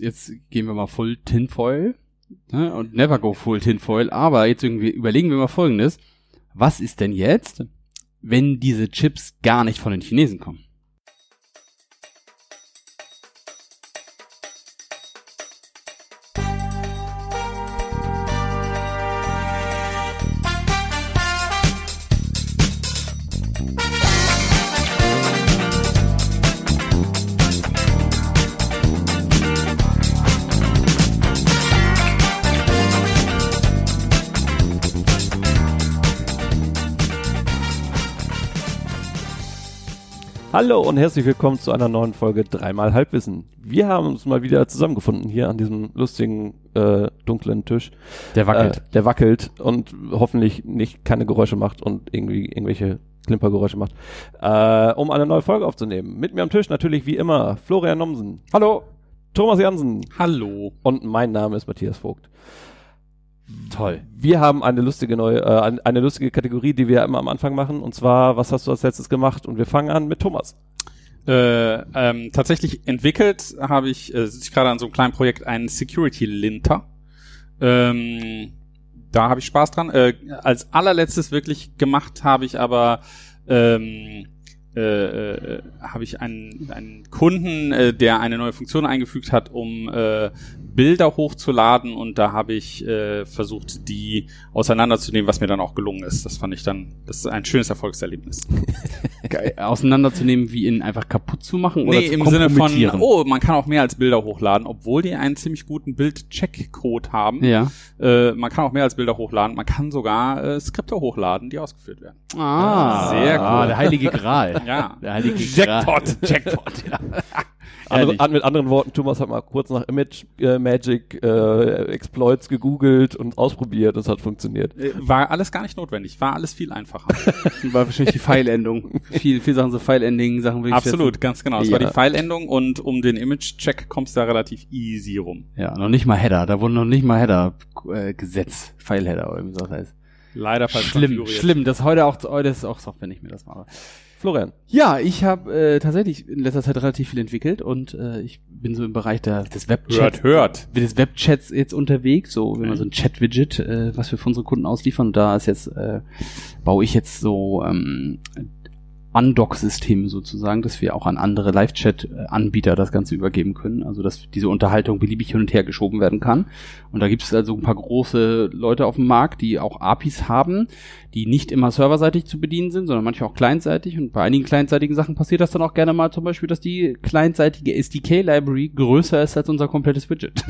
jetzt, gehen wir mal full tinfoil ne? und never go full tinfoil, aber jetzt irgendwie überlegen wir mal folgendes. Was ist denn jetzt, wenn diese Chips gar nicht von den Chinesen kommen? Hallo und herzlich willkommen zu einer neuen Folge Dreimal Halbwissen. Wir haben uns mal wieder zusammengefunden hier an diesem lustigen, äh, dunklen Tisch. Der wackelt. Äh, der wackelt und hoffentlich nicht keine Geräusche macht und irgendwie irgendwelche Klimpergeräusche macht, äh, um eine neue Folge aufzunehmen. Mit mir am Tisch natürlich wie immer Florian Nomsen. Hallo. Thomas Jansen. Hallo. Und mein Name ist Matthias Vogt. Toll. Wir haben eine lustige neue, äh, eine lustige Kategorie, die wir immer am Anfang machen. Und zwar, was hast du als letztes gemacht? Und wir fangen an mit Thomas. Äh, ähm, tatsächlich entwickelt habe ich, äh, sitze ich gerade an so einem kleinen Projekt, einen Security Linter. Ähm, da habe ich Spaß dran. Äh, als allerletztes wirklich gemacht habe ich aber ähm, äh, äh, habe ich einen, einen Kunden, äh, der eine neue Funktion eingefügt hat, um äh, Bilder hochzuladen und da habe ich äh, versucht, die auseinanderzunehmen, was mir dann auch gelungen ist. Das fand ich dann, das ist ein schönes Erfolgserlebnis. Geil. Auseinanderzunehmen, wie ihn einfach kaputt zu machen oder nee, zu im Sinne von, oh, man kann auch mehr als Bilder hochladen, obwohl die einen ziemlich guten Bild-Check-Code haben. Ja. Äh, man kann auch mehr als Bilder hochladen. Man kann sogar äh, Skripte hochladen, die ausgeführt werden. Ah, Sehr Ah, cool. der heilige Gral. Ja. Der heilige Jackpot. Jackpot, ja. Andere, mit anderen Worten, Thomas hat mal kurz nach Image äh, Magic äh, Exploits gegoogelt und ausprobiert. Das hat funktioniert. Äh, War alles gar nicht notwendig. War alles viel einfacher. War wahrscheinlich die Pfeilendung. viel, viel Sachen so Pfeilending, Sachen will ich Absolut, ganz genau. Es war Ja. die File-Endung und um den Image-Check kommst du da relativ easy rum. Ja, noch nicht mal Header. Da wurden noch nicht mal Header äh, gesetzt. Pfeilheader oder wie so das heißt. Leider falsch Schlimm, schlimm. Das heute auch, heute ist auch Software nicht mehr das mache. Florian. Ja, ich habe äh, tatsächlich in letzter Zeit relativ viel entwickelt und äh, ich bin so im Bereich der, des Webchats. Hört, hört. des Webchats jetzt unterwegs, so wenn man so ein Chat-Widget, äh, was wir für unsere Kunden ausliefern. Und da ist jetzt, äh, baue ich jetzt so ähm, Undock-Systeme sozusagen, dass wir auch an andere Live-Chat-Anbieter das Ganze übergeben können. Also dass diese Unterhaltung beliebig hin und her geschoben werden kann. Und da gibt es also ein paar große Leute auf dem Markt, die auch APIs haben, die nicht immer serverseitig zu bedienen sind, sondern manchmal auch clientseitig. Und bei einigen clientseitigen Sachen passiert das dann auch gerne mal zum Beispiel, dass die clientseitige SDK-Library größer ist als unser komplettes Widget.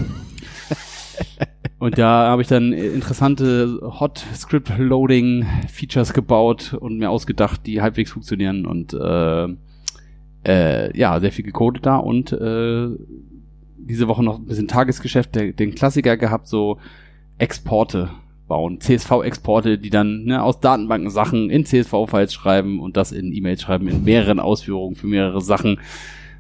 Und da habe ich dann interessante Hot Script Loading Features gebaut und mir ausgedacht, die halbwegs funktionieren. Und äh, äh, ja, sehr viel gecodet da. Und äh, diese Woche noch ein bisschen Tagesgeschäft, der, den Klassiker gehabt, so Exporte bauen, CSV-Exporte, die dann ne, aus Datenbanken Sachen in CSV-Files schreiben und das in E-Mails schreiben, in mehreren Ausführungen für mehrere Sachen,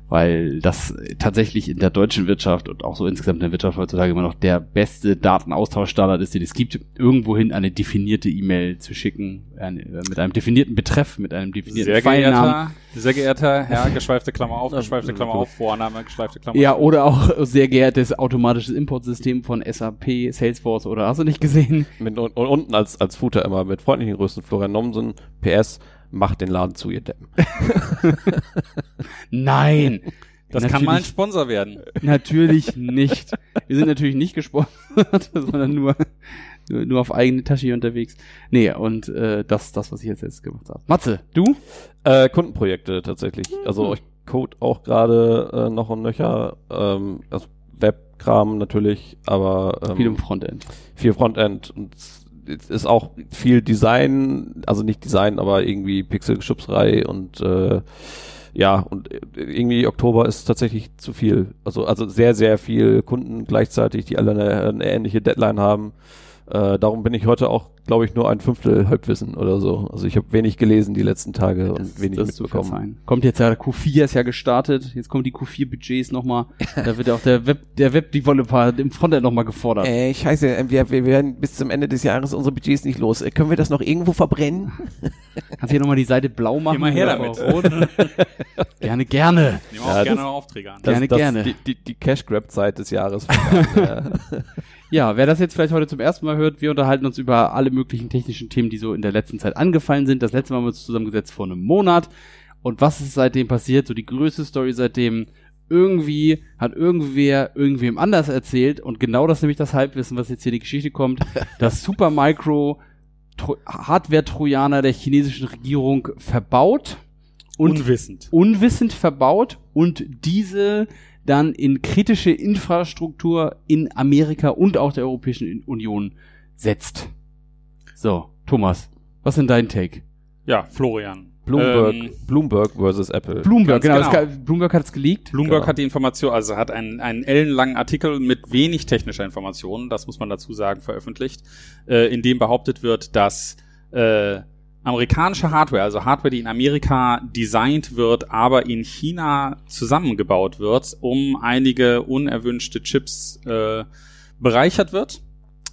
weil das tatsächlich in der deutschen Wirtschaft und auch so insgesamt in der Wirtschaft heutzutage immer noch der beste Datenaustauschstandard ist, den es gibt, irgendwohin eine definierte E-Mail zu schicken, eine, äh, mit einem definierten Betreff, mit einem definierten Sehr geehrter, sehr geehrter Herr, geschweifte Klammer auf, geschweifte Klammer auf, Vorname, geschweifte Klammer Ja, auf. oder auch sehr geehrtes automatisches Importsystem von SAP, Salesforce oder hast du nicht gesehen? Mit, und, und unten als, als Footer immer mit freundlichen Grüßen Florian Nomsen. PS, macht den Laden zu, ihr Deppen. Nein! Das kann mal ein Natürlich- Sponsor werden. Natürlich nicht. Wir sind natürlich nicht gesponsert, sondern nur, nur, nur auf eigene Tasche hier unterwegs. Nee, und äh, das das, was ich jetzt, jetzt gemacht habe. Matze, du? Äh, Kundenprojekte tatsächlich. Also ich code auch gerade äh, noch und nöcher. Ähm, also Webkram natürlich, aber ähm, Viel im Frontend. viel Frontend und ist auch viel Design, also nicht Design, aber irgendwie Pixelgeschubserei und äh, ja, und irgendwie Oktober ist tatsächlich zu viel. Also, also sehr, sehr viel Kunden gleichzeitig, die alle eine, eine ähnliche Deadline haben. Äh, darum bin ich heute auch glaube ich, nur ein Fünftel Halbwissen oder so. Also ich habe wenig gelesen die letzten Tage Das- und wenig das mitbekommen. Kommt jetzt ja, Q4 ist ja gestartet, jetzt kommen die Q4-Budgets nochmal, da wird ja auch der Web, der Web-Developer im Frontend nochmal gefordert. Ey, scheiße, äh, wir, wir werden bis zum Ende des Jahres unsere Budgets nicht los. Äh, Können wir das noch irgendwo verbrennen? Kannst du hier nochmal die Seite blau machen? Immer her oder damit. gerne, gerne. Nehmen wir Ja, auch gerne das- noch Aufträge an. Das- Gerne, gerne. Die, die, die Cash-Grab-Zeit des Jahres. ja. Wer das jetzt vielleicht heute zum ersten Mal hört, wir unterhalten uns über alle möglichen technischen Themen, die so in der letzten Zeit angefallen sind. Das letzte Mal haben wir uns zusammengesetzt vor einem Monat. Und was ist seitdem passiert? So die größte Story seitdem. Irgendwie hat irgendwer irgendwem anders erzählt und genau das ist nämlich das Halbwissen, was jetzt hier in die Geschichte kommt, dass Supermicro Tro Hardware-Trojaner der chinesischen Regierung verbaut und Unwissend. unwissend verbaut und diese dann in kritische Infrastruktur in Amerika und auch der Europäischen Union setzt. So, Thomas, was ist denn dein Take? Ja, Florian. Bloomberg, Ähm, Bloomberg versus Apple. Bloomberg, Ganz genau, genau. Es, Bloomberg hat es geleakt. Bloomberg Genau. hat die Information, also hat einen, einen ellenlangen Artikel mit wenig technischer Informationen, das muss man dazu sagen, veröffentlicht, äh, in dem behauptet wird, dass äh, amerikanische Hardware, also Hardware, die in Amerika designt wird, aber in China zusammengebaut wird, um einige unerwünschte Chips äh, bereichert wird,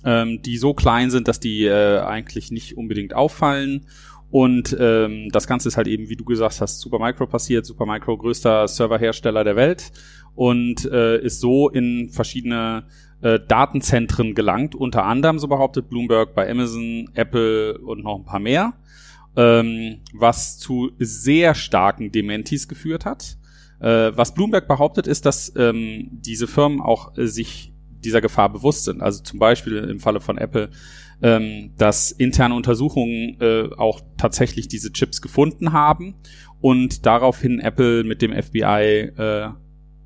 ähm, die so klein sind, dass die äh, eigentlich nicht unbedingt auffallen. Und ähm, das Ganze ist halt eben, wie du gesagt hast, Supermicro passiert. Supermicro größter Serverhersteller der Welt und äh, ist so in verschiedene äh, Datenzentren gelangt. Unter anderem, so behauptet Bloomberg, bei Amazon, Apple und noch ein paar mehr, ähm, was zu sehr starken Dementis geführt hat. Äh, was Bloomberg behauptet, ist, dass ähm, diese Firmen auch äh, sich dieser Gefahr bewusst sind. Also zum Beispiel im Falle von Apple, ähm, dass interne Untersuchungen äh, auch tatsächlich diese Chips gefunden haben und daraufhin Apple mit dem FBI äh,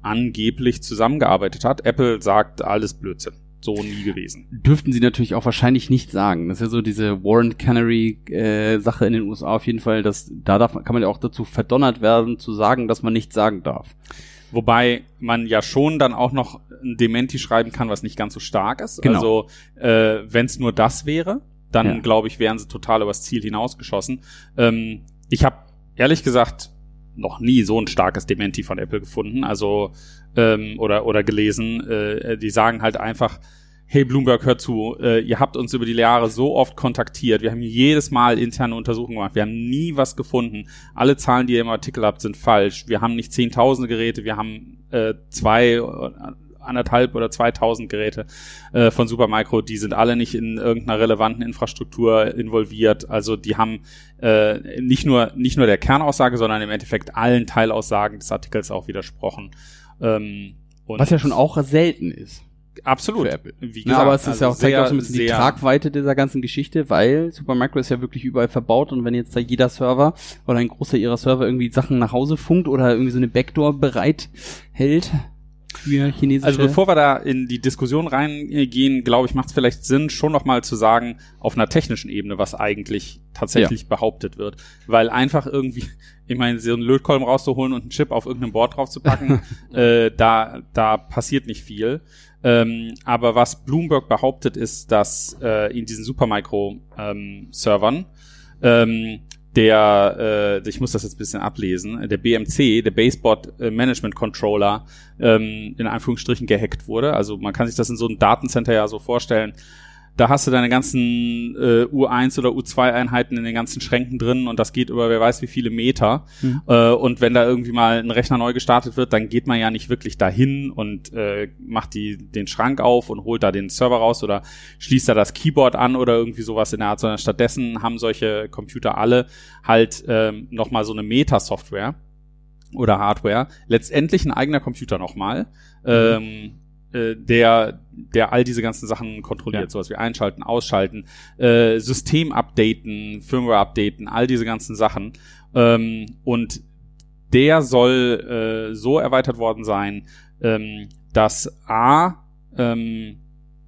angeblich zusammengearbeitet hat. Apple sagt alles Blödsinn. So nie gewesen. Dürften sie natürlich auch wahrscheinlich nicht sagen. Das ist ja so diese Warren Cannery äh, Sache in den USA auf jeden Fall, dass da darf, kann man ja auch dazu verdonnert werden, zu sagen, dass man nichts sagen darf. Wobei man ja schon dann auch noch ein Dementi schreiben kann, was nicht ganz so stark ist. Genau. Also äh, wenn es nur das wäre, dann Ja. glaube ich, wären sie total übers Ziel hinausgeschossen. Ähm, ich habe ehrlich gesagt noch nie so ein starkes Dementi von Apple gefunden, also ähm, oder oder gelesen. Äh, die sagen halt einfach, hey Bloomberg, hört zu, äh, ihr habt uns über die Jahre so oft kontaktiert, wir haben jedes Mal interne Untersuchungen gemacht, wir haben nie was gefunden. Alle Zahlen, die ihr im Artikel habt, sind falsch. Wir haben nicht zehntausende Geräte, wir haben äh, zwei, äh, anderthalb oder zweitausend Geräte äh, von Supermicro, die sind alle nicht in irgendeiner relevanten Infrastruktur involviert. Also die haben äh, nicht nur nicht nur der Kernaussage, sondern im Endeffekt allen Teilaussagen des Artikels auch widersprochen. Ähm, und Was ja schon auch selten ist. absolut. Wie Ja, aber es ist also ja auch, zeigt sehr, auch so ein bisschen die Tragweite dieser ganzen Geschichte, weil Supermicro ist ja wirklich überall verbaut und wenn jetzt da jeder Server oder ein großer ihrer Server irgendwie Sachen nach Hause funkt oder irgendwie so eine Backdoor bereit hält für chinesische... Also bevor wir da in die Diskussion reingehen, glaube ich, macht es vielleicht Sinn, schon nochmal zu sagen, auf einer technischen Ebene, was eigentlich tatsächlich behauptet wird. Weil einfach irgendwie, ich meine, so einen Lötkolben rauszuholen und einen Chip auf irgendeinem Board draufzupacken, äh, da, da passiert nicht viel. Ähm, aber was Bloomberg behauptet, ist, dass äh, in diesen Supermicro-Servern ähm, der, äh, ich muss das jetzt ein bisschen ablesen, der BMC, der Baseboard äh, Management Controller, ähm, in Anführungsstrichen gehackt wurde. Also man kann sich das in so einem Datencenter ja so vorstellen. Da hast du deine ganzen äh, U1 oder U2-Einheiten in den ganzen Schränken drin und das geht über wer weiß wie viele Meter. Mhm. Äh, und wenn da irgendwie mal ein Rechner neu gestartet wird, dann geht man ja nicht wirklich dahin und äh, macht die, den Schrank auf und holt da den Server raus oder schließt da das Keyboard an oder irgendwie sowas in der Art, sondern stattdessen haben solche Computer alle halt ähm, nochmal so eine Meta-Software oder Hardware, letztendlich ein eigener Computer nochmal, ähm, äh, der, der all diese ganzen Sachen kontrolliert, Ja. sowas wie einschalten, ausschalten, äh, System updaten, Firmware updaten, all diese ganzen Sachen. Ähm, und der soll äh, so erweitert worden sein, ähm, dass A ähm,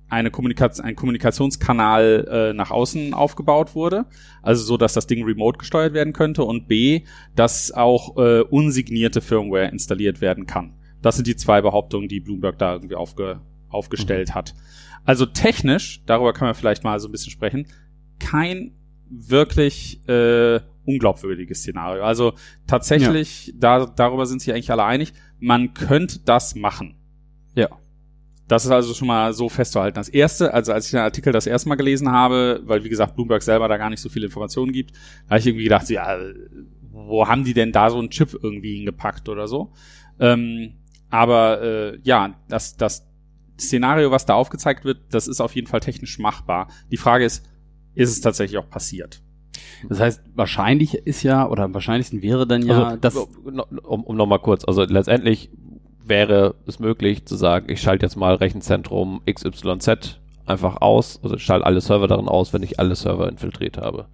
eine Kommunikation, ein Kommunikationskanal äh, nach außen aufgebaut wurde, also so, dass das Ding remote gesteuert werden könnte und B, dass auch äh, unsignierte Firmware installiert werden kann. Das sind die zwei Behauptungen, die Bloomberg da irgendwie aufge, aufgestellt hat. Also technisch, darüber können wir vielleicht mal so ein bisschen sprechen, kein wirklich äh, unglaubwürdiges Szenario. Also tatsächlich, da, darüber sind sich eigentlich alle einig, man könnte das machen. Ja. Das ist also schon mal so festzuhalten. Das erste, also als ich den Artikel das erste Mal gelesen habe, weil wie gesagt Bloomberg selber da gar nicht so viele Informationen gibt, da habe ich irgendwie gedacht, ja, wo haben die denn da so einen Chip irgendwie hingepackt oder so? Ähm, aber äh, ja, das, das Szenario, was da aufgezeigt wird, das ist auf jeden Fall technisch machbar. Die Frage ist, ist es tatsächlich auch passiert? Das heißt, wahrscheinlich ist ja, oder am wahrscheinlichsten wäre dann ja, also, dass, um, um nochmal kurz, also letztendlich wäre es möglich zu sagen, ich schalte jetzt mal Rechenzentrum XYZ einfach aus, also ich schalte alle Server darin aus, wenn ich alle Server infiltriert habe.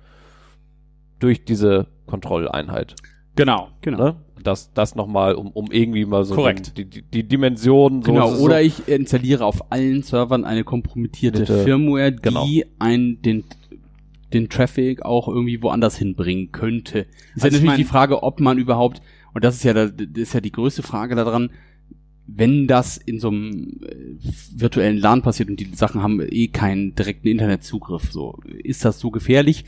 Durch diese Kontrolleinheit. Genau. Genau. Ne? Das, das nochmal, um, um irgendwie mal so Korrekt. Die, die, die Dimension so. genau, oder so, ich installiere auf allen Servern eine kompromittierte Bitte. Firmware, die Genau. ein, den, den Traffic auch irgendwie woanders hinbringen könnte. Ist ja Also ich natürlich mein- die Frage, ob man überhaupt, und das ist ja, da- das ist ja die größte Frage daran, wenn das in so einem äh, virtuellen LAN passiert und die Sachen haben eh keinen direkten Internetzugriff, so, ist das so gefährlich?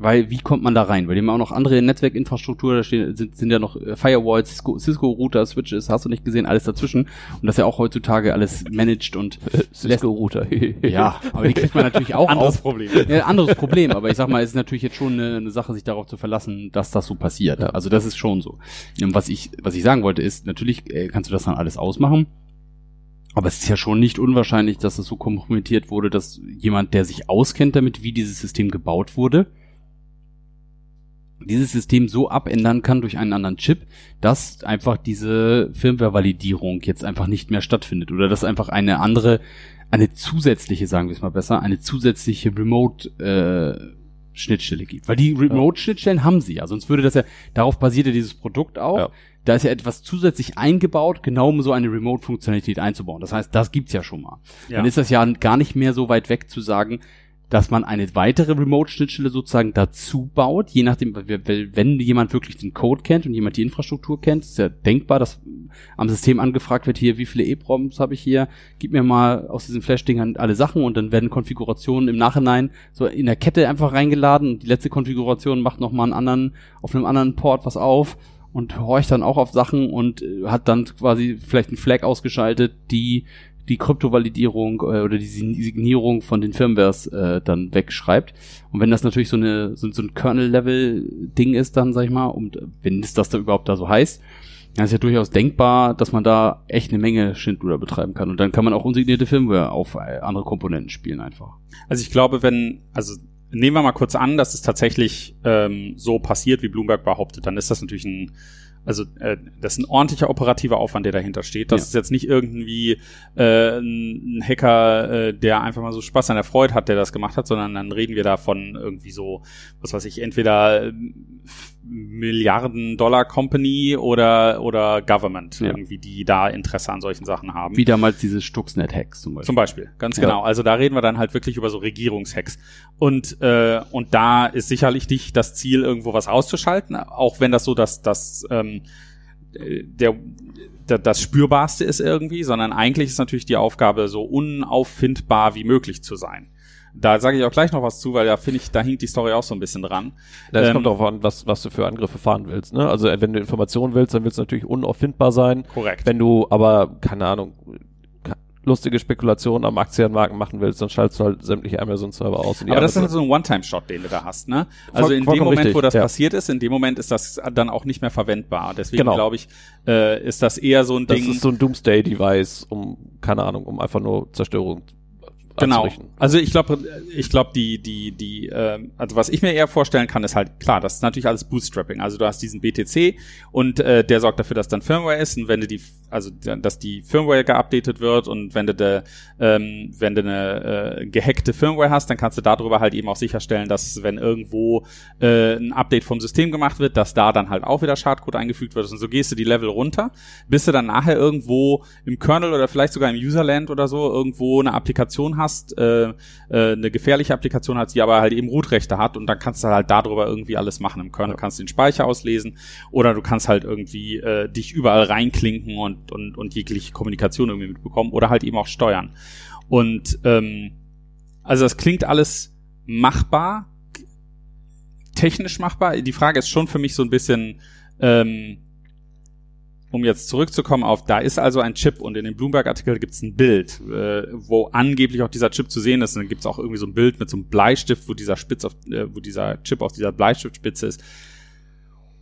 Weil, wie kommt man da rein? Weil die haben auch noch andere Netzwerkinfrastruktur, da stehen, sind, sind ja noch äh, Firewalls, Cisco, Cisco Router, Switches, hast du nicht gesehen, alles dazwischen. Und das ist ja auch heutzutage alles managed und Cisco-Router. ja, aber die kriegt man natürlich auch Anderes auf. Problem. Ja, anderes Problem, aber ich sag mal, es ist natürlich jetzt schon eine, eine Sache, sich darauf zu verlassen, dass das so passiert. Ja. Also das ist schon so. Und was ich, was ich sagen wollte, ist, natürlich äh, kannst du das dann alles ausmachen. Aber es ist ja schon nicht unwahrscheinlich, dass es so kompromittiert wurde, dass jemand, der sich auskennt damit, wie dieses System gebaut wurde, dieses System so abändern kann durch einen anderen Chip, dass einfach diese Firmware-Validierung jetzt einfach nicht mehr stattfindet oder dass einfach eine andere, eine zusätzliche, sagen wir es mal besser, eine zusätzliche Remote-Schnittstelle gibt. Weil die Remote-Schnittstellen haben sie ja, sonst würde das ja, darauf basiert ja dieses Produkt auch. Ja. Da ist ja etwas zusätzlich eingebaut, genau um so eine Remote-Funktionalität einzubauen. Das heißt, das gibt's ja schon mal. Ja. Dann ist das ja gar nicht mehr so weit weg zu sagen, dass man eine weitere Remote-Schnittstelle sozusagen dazu baut, je nachdem, wenn jemand wirklich den Code kennt und jemand die Infrastruktur kennt, ist ja denkbar, dass am System angefragt wird, hier, wie viele EPROMs habe ich hier, gib mir mal aus diesen Flash-Dingern alle Sachen und dann werden Konfigurationen im Nachhinein so in der Kette einfach reingeladen und die letzte Konfiguration macht nochmal einen anderen, auf einem anderen Port was auf und horcht dann auch auf Sachen und äh, hat dann quasi vielleicht einen Flag ausgeschaltet, die die Kryptovalidierung äh, oder die Signierung von den Firmwares äh, dann wegschreibt. Und wenn das natürlich so eine so, so ein Kernel-Level-Ding ist, dann sag ich mal, und wenn es das da überhaupt da so heißt, dann ist ja durchaus denkbar, dass man da echt eine Menge Schindluder betreiben kann. Und dann kann man auch unsignierte Firmware auf äh, andere Komponenten spielen einfach. Also ich glaube, wenn, also nehmen wir mal kurz an, dass es tatsächlich ähm, so passiert, wie Bloomberg behauptet, dann ist das natürlich ein, also äh, das ist ein ordentlicher operativer Aufwand, der dahinter steht. Das Ja. ist jetzt nicht irgendwie äh, ein Hacker, äh, der einfach mal so Spaß an der Freude hat, der das gemacht hat, sondern dann reden wir da von irgendwie so, was weiß ich, entweder ähm, Milliarden Dollar Company oder oder Government Ja. irgendwie, die da Interesse an solchen Sachen haben. Wie damals diese Stuxnet-Hacks zum Beispiel. Zum Beispiel, ganz Ja. genau. Also da reden wir dann halt wirklich über so Regierungshacks. Und, äh, und da ist sicherlich nicht das Ziel, irgendwo was auszuschalten, auch wenn das so das, das, ähm, äh, der, der, das Spürbarste ist irgendwie, sondern eigentlich ist natürlich die Aufgabe, so unauffindbar wie möglich zu sein. Da sage ich auch gleich noch was zu, weil da finde ich, da hinkt die Story auch so ein bisschen dran. Das Ähm, kommt darauf an, was, was du für Angriffe fahren willst. Ne? Also wenn du Informationen willst, dann willst du natürlich unauffindbar sein. Korrekt. Wenn du aber, keine Ahnung, lustige Spekulationen am Aktienmarkt machen willst, dann schaltest du halt sämtliche Amazon-Server aus. Aber das ist halt so ein One-Time-Shot, den du da hast, ne? Also Voll- in dem Moment, richtig, wo das ja. passiert ist, in dem Moment ist das dann auch nicht mehr verwendbar. Deswegen Genau. glaube ich, äh, ist das eher so ein das Ding. ist so ein Doomsday-Device, um, keine Ahnung, um einfach nur Zerstörung Genau. anzurichten. Also ich glaube, ich glaube, die, die, die, ähm, also was ich mir eher vorstellen kann, ist halt klar, das ist natürlich alles Bootstrapping. Also du hast diesen BTC und äh, der sorgt dafür, dass dann Firmware ist und wenn du die, also dass die Firmware geupdatet wird und wenn du de, ähm, wenn du eine äh, gehackte Firmware hast, dann kannst du darüber halt eben auch sicherstellen, dass wenn irgendwo äh, ein Update vom System gemacht wird, dass da dann halt auch wieder Schadcode eingefügt wird und so gehst du die Level runter, bis du dann nachher irgendwo im Kernel oder vielleicht sogar im Userland oder so irgendwo eine Applikation hast, äh, äh, eine gefährliche Applikation hast, die aber halt eben Root-Rechte hat und dann kannst du halt darüber irgendwie alles machen. Im Kernel kannst du den Speicher auslesen oder du kannst halt irgendwie äh, dich überall reinklinken und, und, und jegliche Kommunikation irgendwie mitbekommen oder halt eben auch steuern. Und ähm, also das klingt alles machbar, technisch machbar. Die Frage ist schon für mich so ein bisschen, ähm, um jetzt zurückzukommen auf, da ist also ein Chip und in dem Bloomberg-Artikel gibt es ein Bild, äh, wo angeblich auch dieser Chip zu sehen ist. Und dann gibt es auch irgendwie so ein Bild mit so einem Bleistift, wo dieser Spitz auf, äh, wo dieser Chip auf dieser Bleistiftspitze ist.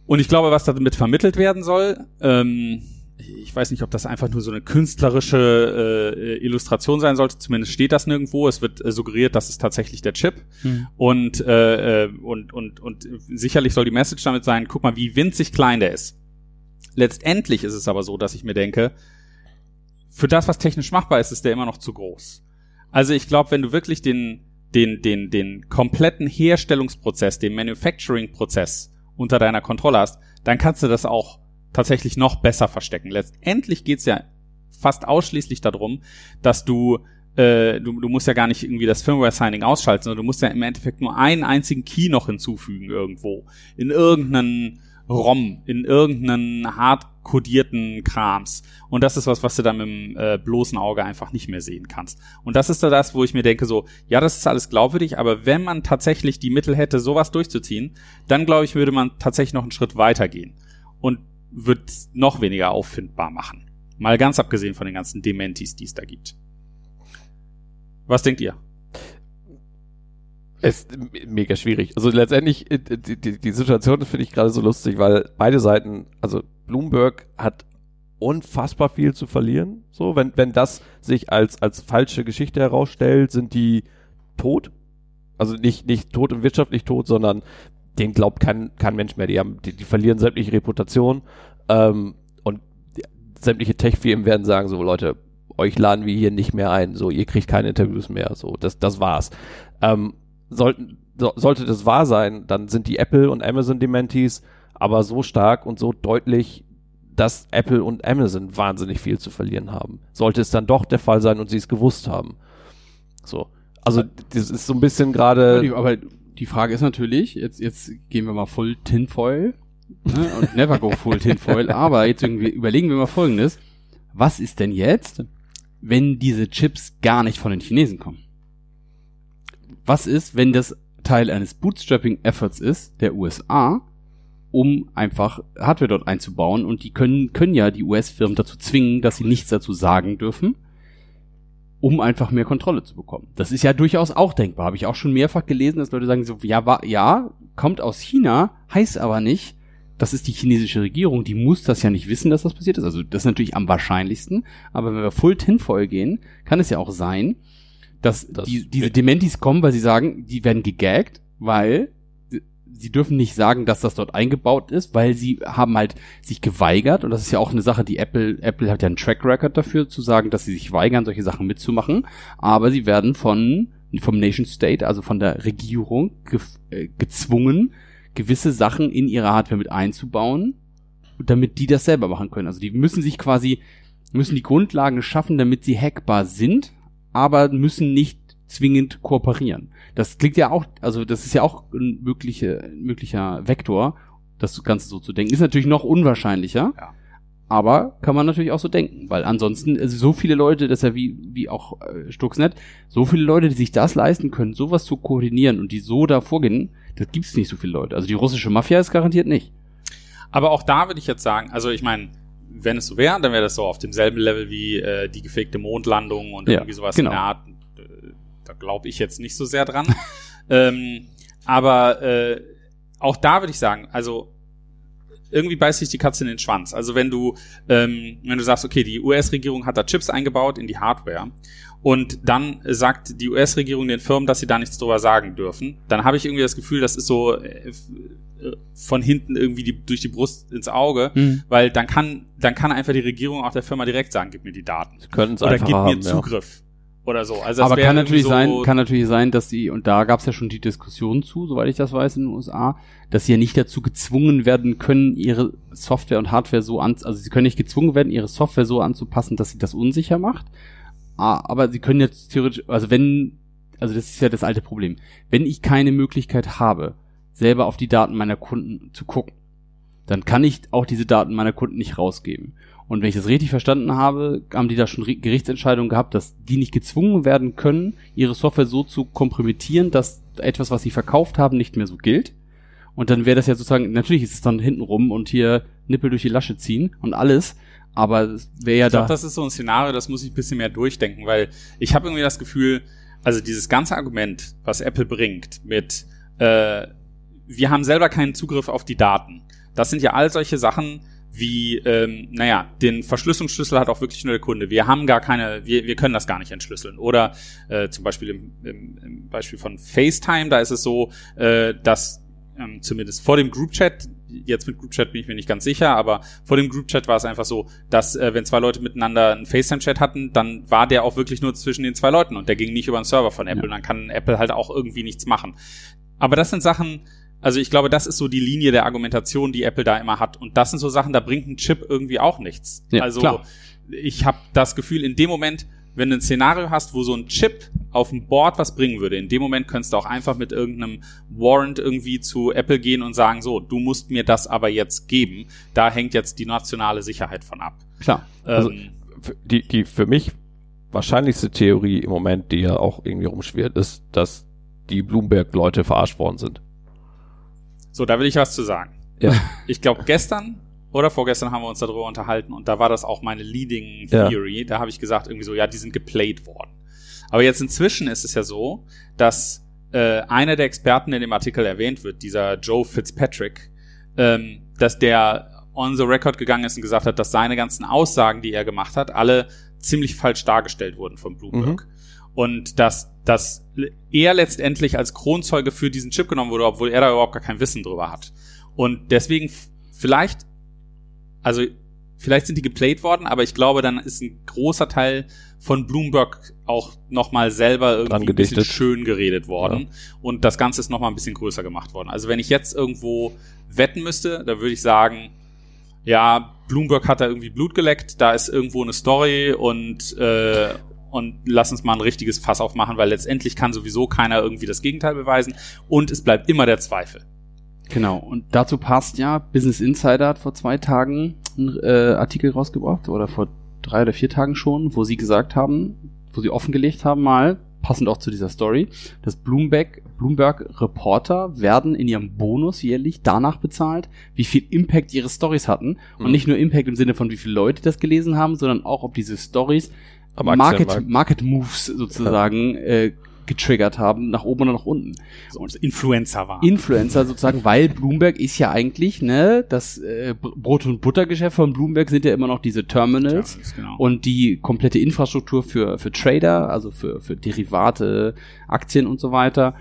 Und ich glaube, was damit vermittelt werden soll, ähm, ich weiß nicht, ob das einfach nur so eine künstlerische äh, Illustration sein sollte. Zumindest steht das nirgendwo. Es wird äh, suggeriert, das ist tatsächlich der Chip. Hm. Und, äh, äh und, und, und sicherlich soll die Message damit sein, guck mal, wie winzig klein der ist. Letztendlich ist es aber so, dass ich mir denke, für das, was technisch machbar ist, ist der immer noch zu groß. Also ich glaube, wenn du wirklich den, den, den, den kompletten Herstellungsprozess, den Manufacturing-Prozess unter deiner Kontrolle hast, dann kannst du das auch tatsächlich noch besser verstecken. Letztendlich geht's ja fast ausschließlich darum, dass du äh, du, du musst ja gar nicht irgendwie das Firmware-Signing ausschalten, sondern du musst ja im Endeffekt nur einen einzigen Key noch hinzufügen irgendwo. In irgendeinen ROM in irgendeinen hart kodierten Krams. Und das ist was, was du dann mit dem äh, bloßen Auge einfach nicht mehr sehen kannst. Und das ist da das, wo ich mir denke so, ja, das ist alles glaubwürdig, aber wenn man tatsächlich die Mittel hätte, sowas durchzuziehen, dann glaube ich, würde man tatsächlich noch einen Schritt weiter gehen. Und wird noch weniger auffindbar machen. Mal ganz abgesehen von den ganzen Dementis, die es da gibt. Was denkt ihr? ist mega schwierig. Also letztendlich, äh, die, die, die Situation finde ich gerade so lustig, weil beide Seiten, also Bloomberg hat unfassbar viel zu verlieren. So, wenn, wenn das sich als, als falsche Geschichte herausstellt, sind die tot. Also nicht, nicht tot und wirtschaftlich tot, sondern den glaubt kein, kein Mensch mehr. Die haben, die, die verlieren sämtliche Reputation, ähm, und sämtliche Tech-Firmen werden sagen so, Leute, euch laden wir hier nicht mehr ein, so, ihr kriegt keine Interviews mehr, so, das, das war's. Ähm, sollten, so, sollte das wahr sein, dann sind die Apple und Amazon Dementis aber so stark und so deutlich, dass Apple und Amazon wahnsinnig viel zu verlieren haben. Sollte es dann doch der Fall sein und sie es gewusst haben. So. Also, das ist so ein bisschen gerade. Aber die Frage ist natürlich, jetzt, jetzt gehen wir mal voll Tinfoil, ne, und never go full Tinfoil, aber jetzt irgendwie überlegen wir mal folgendes. Was ist denn jetzt, wenn diese Chips gar nicht von den Chinesen kommen? was ist, wenn das Teil eines Bootstrapping-Efforts ist, der USA, um einfach Hardware dort einzubauen und die können, können ja die US-Firmen dazu zwingen, dass sie nichts dazu sagen dürfen, um einfach mehr Kontrolle zu bekommen. Das ist ja durchaus auch denkbar. Habe ich auch schon mehrfach gelesen, dass Leute sagen so, ja, war, ja, kommt aus China, heißt aber nicht, das ist die chinesische Regierung, die muss das ja nicht wissen, dass das passiert ist. Also das ist natürlich am wahrscheinlichsten. Aber wenn wir full tinfoil gehen, kann es ja auch sein, dass das die, diese Dementis kommen, weil sie sagen, die werden gegaggt, weil sie dürfen nicht sagen, dass das dort eingebaut ist, weil sie haben halt sich geweigert und das ist ja auch eine Sache, die Apple Apple hat ja einen Track Record dafür zu sagen, dass sie sich weigern, solche Sachen mitzumachen, aber sie werden von vom Nation State, also von der Regierung ge äh, gezwungen, gewisse Sachen in ihre Hardware mit einzubauen, damit die das selber machen können. Also die müssen sich quasi müssen die Grundlagen schaffen, damit sie hackbar sind, aber müssen nicht zwingend kooperieren. Das klingt ja auch, also das ist ja auch ein mögliche, möglicher Vektor, das Ganze so zu denken. Ist natürlich noch unwahrscheinlicher, ja. aber kann man natürlich auch so denken, weil ansonsten also so viele Leute, das ist ja wie, wie auch äh, Stuxnet, so viele Leute, die sich das leisten können, sowas zu koordinieren und die so da vorgehen, das gibt es nicht so viele Leute. Also die russische Mafia ist garantiert nicht. Aber auch da würde ich jetzt sagen, also ich meine, wenn es so wäre, dann wäre das so auf demselben Level wie äh, die gefakte Mondlandung und ja, irgendwie sowas genau. in der Art. Da glaube ich jetzt nicht so sehr dran. ähm, aber äh, auch da würde ich sagen, also irgendwie beißt sich die Katze in den Schwanz. Also wenn du, ähm, wenn du sagst, okay, die US-Regierung hat da Chips eingebaut in die Hardware und dann sagt die US-Regierung den Firmen, dass sie da nichts drüber sagen dürfen, dann habe ich irgendwie das Gefühl, das ist so äh, von hinten irgendwie die, durch die Brust ins Auge, mhm. weil dann kann, dann kann einfach die Regierung auch der Firma direkt sagen, gib mir die Daten. Können Oder gib haben, mir Zugriff. Ja. Oder so. Also Aber kann natürlich so sein, kann natürlich sein, dass die, und da gab es ja schon die Diskussion zu, soweit ich das weiß in den USA, dass sie ja nicht dazu gezwungen werden können, ihre Software und Hardware so an, also sie können nicht gezwungen werden, ihre Software so anzupassen, dass sie das unsicher macht. Aber sie können jetzt theoretisch, also wenn, also das ist ja das alte Problem. Wenn ich keine Möglichkeit habe, selber auf die Daten meiner Kunden zu gucken, dann kann ich auch diese Daten meiner Kunden nicht rausgeben. Und wenn ich das richtig verstanden habe, haben die da schon Gerichtsentscheidungen gehabt, dass die nicht gezwungen werden können, ihre Software so zu kompromittieren, dass etwas, was sie verkauft haben, nicht mehr so gilt. Und dann wäre das ja sozusagen, natürlich ist es dann hintenrum und hier Nippel durch die Lasche ziehen und alles, aber es wäre ja Ich glaube, da. das ist so ein Szenario, das muss ich ein bisschen mehr durchdenken, weil ich habe irgendwie das Gefühl, also dieses ganze Argument, was Apple bringt mit, äh, wir haben selber keinen Zugriff auf die Daten. Das sind ja all solche Sachen wie, ähm, naja, den Verschlüsselungsschlüssel hat auch wirklich nur der Kunde. Wir haben gar keine, wir, wir können das gar nicht entschlüsseln. Oder äh, zum Beispiel im, im, im Beispiel von FaceTime, da ist es so, äh, dass ähm, zumindest vor dem Groupchat, jetzt mit Groupchat bin ich mir nicht ganz sicher, aber vor dem Groupchat war es einfach so, dass äh, wenn zwei Leute miteinander einen FaceTime-Chat hatten, dann war der auch wirklich nur zwischen den zwei Leuten und der ging nicht über den Server von Apple. Ja. Und dann kann Apple halt auch irgendwie nichts machen. Aber das sind Sachen, also ich glaube, das ist so die Linie der Argumentation, die Apple da immer hat. Und das sind so Sachen, da bringt ein Chip irgendwie auch nichts. Ja, also klar. ich habe das Gefühl, in dem Moment, wenn du ein Szenario hast, wo so ein Chip auf dem Board was bringen würde, in dem Moment könntest du auch einfach mit irgendeinem Warrant irgendwie zu Apple gehen und sagen, so, du musst mir das aber jetzt geben. Da hängt jetzt die nationale Sicherheit von ab. Klar. Also- ähm, F- Die, die für mich wahrscheinlichste Theorie im Moment, die ja auch irgendwie rumschwirrt, ist, dass die Bloomberg-Leute verarscht worden sind. So, da will ich was zu sagen. Ja. Ich glaube, gestern oder vorgestern haben wir uns darüber unterhalten und da war das auch meine Leading Ja. Theory. Da habe ich gesagt, irgendwie so, ja, die sind geplayed worden. Aber jetzt inzwischen ist es ja so, dass äh, einer der Experten in dem Artikel erwähnt wird, dieser Joe Fitzpatrick, ähm, dass der on the record gegangen ist und gesagt hat, dass seine ganzen Aussagen, die er gemacht hat, alle ziemlich falsch dargestellt wurden von Bloomberg. Und dass, dass er letztendlich als Kronzeuge für diesen Chip genommen wurde, obwohl er da überhaupt gar kein Wissen drüber hat. Und deswegen vielleicht, also vielleicht sind die geplayt worden, aber ich glaube, dann ist ein großer Teil von Bloomberg auch nochmal selber irgendwie ein bisschen schön geredet worden. Und das Ganze ist nochmal ein bisschen größer gemacht worden. Also wenn ich jetzt irgendwo wetten müsste, da würde ich sagen, ja, Bloomberg hat da irgendwie Blut geleckt, da ist irgendwo eine Story und äh, und lass uns mal ein richtiges Fass aufmachen, weil letztendlich kann sowieso keiner irgendwie das Gegenteil beweisen und es bleibt immer der Zweifel. Genau. Und dazu passt ja, Business Insider hat vor zwei Tagen einen äh, Artikel rausgebracht oder vor drei oder vier Tagen schon, wo sie gesagt haben, wo sie offengelegt haben mal, passend auch zu dieser Story, dass Bloomberg, Bloomberg Reporter werden in ihrem Bonus jährlich danach bezahlt, wie viel Impact ihre Stories hatten. Und Mhm. nicht nur Impact im Sinne von wie viele Leute das gelesen haben, sondern auch, ob diese Stories Market. Market Moves sozusagen äh, getriggert haben, nach oben oder nach unten. Und Influencer war. Influencer sozusagen, weil Bloomberg ist ja eigentlich, ne, das äh, Brot- und Buttergeschäft von Bloomberg sind ja immer noch diese Terminals genau. und die komplette Infrastruktur für, für Trader, also für, für Derivate, Aktien und so weiter.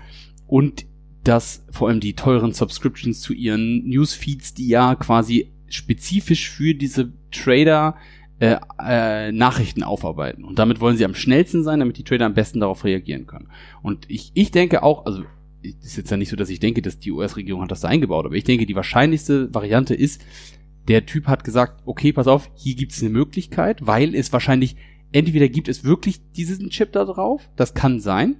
Und das vor allem die teuren Subscriptions zu ihren Newsfeeds, die ja quasi spezifisch für diese Trader äh, äh, Nachrichten aufarbeiten. Und damit wollen sie am schnellsten sein, damit die Trader am besten darauf reagieren können. Und ich, ich denke auch, also ist jetzt ja nicht so, dass ich denke, dass die US-Regierung hat das da eingebaut, aber ich denke, die wahrscheinlichste Variante ist, der Typ hat gesagt, okay, pass auf, hier gibt es eine Möglichkeit, weil es wahrscheinlich, entweder gibt es wirklich diesen Chip da drauf, das kann sein,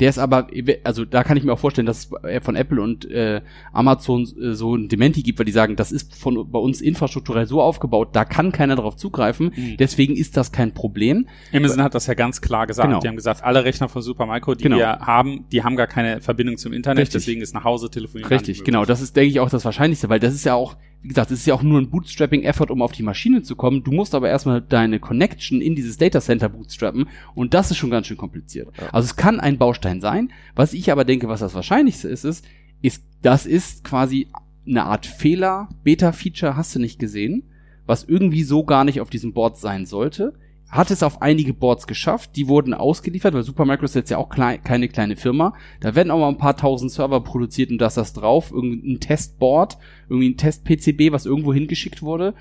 der ist aber, also da kann ich mir auch vorstellen, dass es von Apple und äh, Amazon äh, so ein Dementi gibt, weil die sagen, das ist von bei uns infrastrukturell so aufgebaut, da kann keiner darauf zugreifen, Mhm. deswegen ist das kein Problem. Amazon hat das ja ganz klar gesagt. Genau. Die haben gesagt, alle Rechner von Supermicro, die Genau. wir haben, die haben gar keine Verbindung zum Internet, Richtig. deswegen ist nach Hause telefonieren Richtig, genau. Das ist, denke ich, auch das Wahrscheinlichste, weil das ist ja auch, wie gesagt, das ist ja auch nur ein Bootstrapping-Effort, um auf die Maschine zu kommen. Du musst aber erstmal deine Connection in dieses Data Center bootstrappen und das ist schon ganz schön kompliziert. Ja. Also es kann ein Baustein sein. Was ich aber denke, was das Wahrscheinlichste ist, ist, ist, das ist quasi eine Art Fehler, Beta-Feature hast du nicht gesehen, was irgendwie so gar nicht auf diesem Board sein sollte. Hat es auf einige Boards geschafft, die wurden ausgeliefert, weil Supermicro ist jetzt ja auch klei keine kleine Firma. Da werden auch mal ein paar tausend Server produziert und da ist das drauf, irgendein Testboard, irgendwie ein Test-PCB, was irgendwo hingeschickt wurde.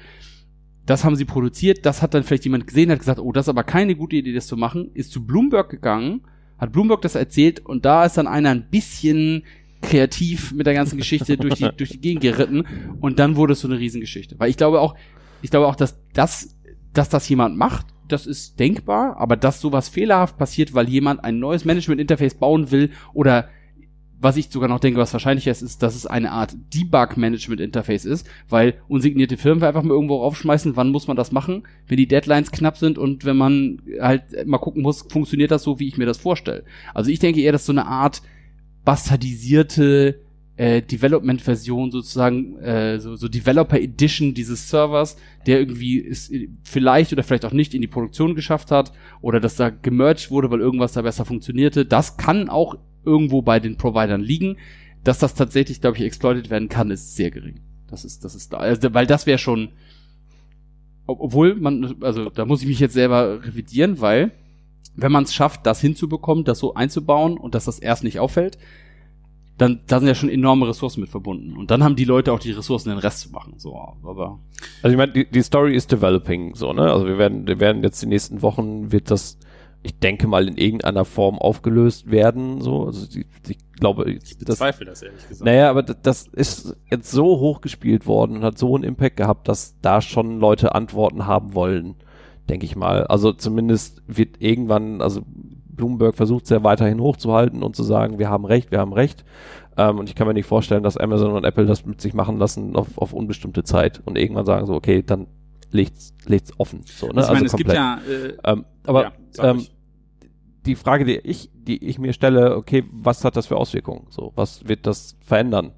Das haben sie produziert, das hat dann vielleicht jemand gesehen, hat gesagt, oh, das ist aber keine gute Idee, das zu machen, ist zu Bloomberg gegangen, hat Bloomberg das erzählt und da ist dann einer ein bisschen kreativ mit der ganzen Geschichte durch die, durch die Gegend geritten und dann wurde es so eine Riesengeschichte. Weil ich glaube auch, ich glaube auch, dass das, dass das jemand macht, das ist denkbar, aber dass sowas fehlerhaft passiert, weil jemand ein neues Management-Interface bauen will oder was ich sogar noch denke, was wahrscheinlich ist, ist, dass es eine Art Debug-Management-Interface ist, weil unsignierte Firmen einfach mal irgendwo raufschmeißen, wann muss man das machen, wenn die Deadlines knapp sind und wenn man halt mal gucken muss, funktioniert das so, wie ich mir das vorstelle. Also ich denke eher, dass so eine Art bastardisierte äh, Development-Version sozusagen, äh, so, so Developer Edition dieses Servers, der irgendwie ist vielleicht oder vielleicht auch nicht in die Produktion geschafft hat oder dass da gemerged wurde, weil irgendwas da besser funktionierte. Das kann auch irgendwo bei den Providern liegen. Dass das tatsächlich, glaube ich, exploited werden kann, ist sehr gering. Das ist, das ist da. Also, weil das wäre schon, obwohl man, also da muss ich mich jetzt selber revidieren, weil wenn man es schafft, das hinzubekommen, das so einzubauen und dass das erst nicht auffällt, dann da sind ja schon enorme Ressourcen mit verbunden. Und dann haben die Leute auch die Ressourcen, den Rest zu machen. So, aber. Also ich meine, die, die Story ist developing, so, ne? Also wir werden, wir werden jetzt die nächsten Wochen wird das, ich denke mal, in irgendeiner Form aufgelöst werden. So, also ich, ich glaube, ich bezweifle das, das ehrlich gesagt. Naja, aber das ist jetzt so hochgespielt worden und hat so einen Impact gehabt, dass da schon Leute Antworten haben wollen, denke ich mal. Also zumindest wird irgendwann, also Bloomberg versucht es ja weiterhin hochzuhalten und zu sagen, wir haben Recht, wir haben Recht. Ähm, und ich kann mir nicht vorstellen, dass Amazon und Apple das mit sich machen lassen auf, auf unbestimmte Zeit und irgendwann sagen so, okay, dann legt's, legt's offen. So, ne? Ich meine, also es komplett. gibt ja, äh, ähm, aber ja, ähm, die Frage, die ich, die ich mir stelle, okay, was hat das für Auswirkungen? So, was wird das verändern?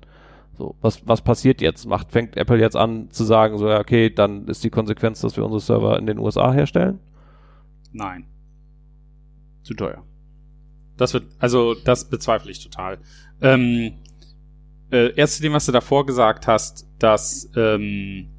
So, was, was passiert jetzt? Macht, fängt Apple jetzt an zu sagen, so, ja, okay, dann ist die Konsequenz, dass wir unsere Server in den USA herstellen? Nein zu teuer. Das wird, also das bezweifle ich total. Ähm, äh, erst zu dem, was du davor gesagt hast, dass ähm,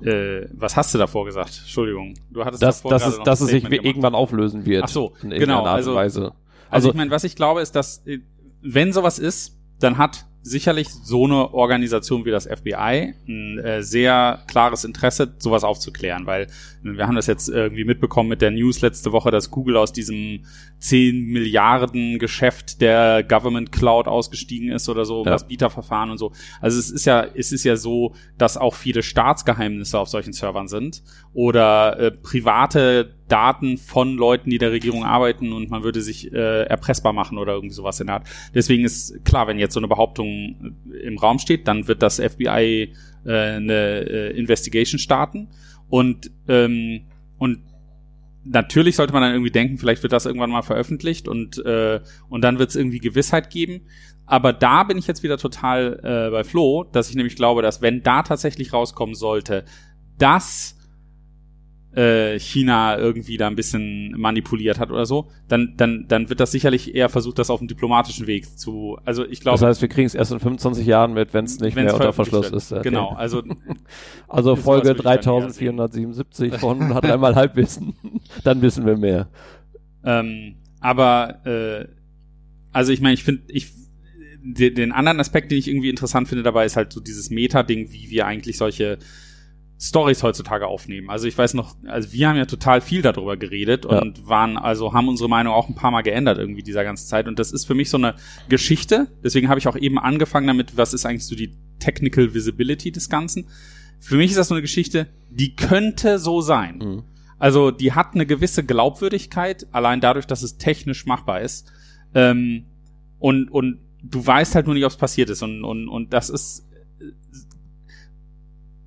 äh, was hast du davor gesagt? Entschuldigung, du hattest das, davor dass es, dass es sich irgendwann auflösen wird. Ach so, genau. Also, also, also ich meine, was ich glaube, ist, dass äh, wenn sowas ist, dann hat sicherlich so eine Organisation wie das FBI ein äh, sehr klares Interesse, sowas aufzuklären, weil wir haben das jetzt irgendwie mitbekommen mit der News letzte Woche, dass Google aus diesem 10 Milliarden Geschäft der Government Cloud ausgestiegen ist oder so, ja. das Bieterverfahren und so. Also es ist ja, es ist ja so, dass auch viele Staatsgeheimnisse auf solchen Servern sind oder äh, private Daten von Leuten, die der Regierung arbeiten und man würde sich äh, erpressbar machen oder irgendwie sowas in der Art. Deswegen ist klar, wenn jetzt so eine Behauptung äh, im Raum steht, dann wird das FBI äh, eine äh, Investigation starten und ähm, und natürlich sollte man dann irgendwie denken, vielleicht wird das irgendwann mal veröffentlicht und äh, und dann wird es irgendwie Gewissheit geben. Aber da bin ich jetzt wieder total äh, bei Flo, dass ich nämlich glaube, dass wenn da tatsächlich rauskommen sollte, dass äh, China irgendwie da ein bisschen manipuliert hat oder so, dann, dann, dann wird das sicherlich eher versucht, das auf dem diplomatischen Weg zu. Also ich glaube. Das heißt, wir kriegen es erst in 25 Jahren mit, wenn es nicht mehr unter Verschluss wird. ist. Okay. Genau, also. also Folge 3477 von hat einmal Halbwissen. dann wissen wir mehr. Ähm, aber äh, also ich meine, ich finde, ich den anderen Aspekt, den ich irgendwie interessant finde dabei, ist halt so dieses Meta-Ding, wie wir eigentlich solche Stories heutzutage aufnehmen. Also ich weiß noch, also wir haben ja total viel darüber geredet und ja. waren, also haben unsere Meinung auch ein paar Mal geändert irgendwie dieser ganzen Zeit. Und das ist für mich so eine Geschichte. Deswegen habe ich auch eben angefangen damit, was ist eigentlich so die Technical Visibility des Ganzen. Für mich ist das so eine Geschichte, die könnte so sein. Mhm. Also die hat eine gewisse Glaubwürdigkeit, allein dadurch, dass es technisch machbar ist. Ähm, und, und du weißt halt nur nicht, ob es passiert ist. Und, und, und das ist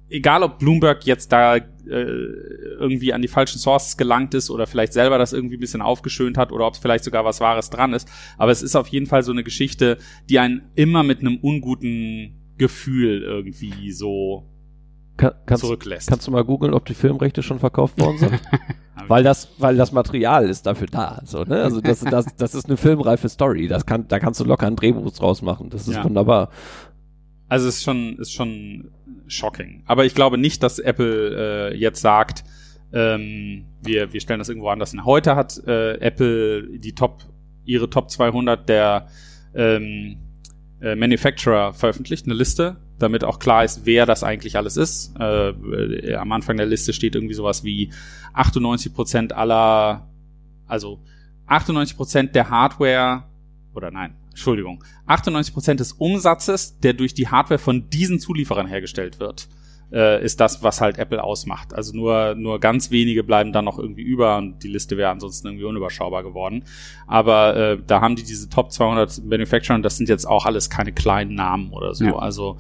egal ob Bloomberg jetzt da äh, irgendwie an die falschen Sources gelangt ist oder vielleicht selber das irgendwie ein bisschen aufgeschönt hat oder ob es vielleicht sogar was Wahres dran ist. Aber es ist auf jeden Fall so eine Geschichte, die einen immer mit einem unguten Gefühl irgendwie so Kann, kannst, zurücklässt. Kannst du mal googeln, ob die Filmrechte schon verkauft worden sind? weil das, weil das Material ist dafür da. So, ne? Also das, das, das ist eine filmreife Story. Das kann, da kannst du locker ein Drehbuch draus machen. Das ist ja. wunderbar. Also ist schon, ist schon shocking. Aber ich glaube nicht, dass Apple äh, jetzt sagt, ähm, wir, wir stellen das irgendwo anders hin. Heute hat äh, Apple die Top, ihre Top 200 der ähm, äh, Manufacturer veröffentlicht, eine Liste, damit auch klar ist, wer das eigentlich alles ist. Äh, äh am Anfang der Liste steht irgendwie sowas wie 98 Prozent aller, also 98 Prozent der Hardware, oder nein, Entschuldigung, 98% des Umsatzes, der durch die Hardware von diesen Zulieferern hergestellt wird, äh, ist das, was halt Apple ausmacht. Also nur, nur ganz wenige bleiben dann noch irgendwie über und die Liste wäre ansonsten irgendwie unüberschaubar geworden. Aber äh, da haben die diese Top 200 Manufacturer und das sind jetzt auch alles keine kleinen Namen oder so. Ja. Also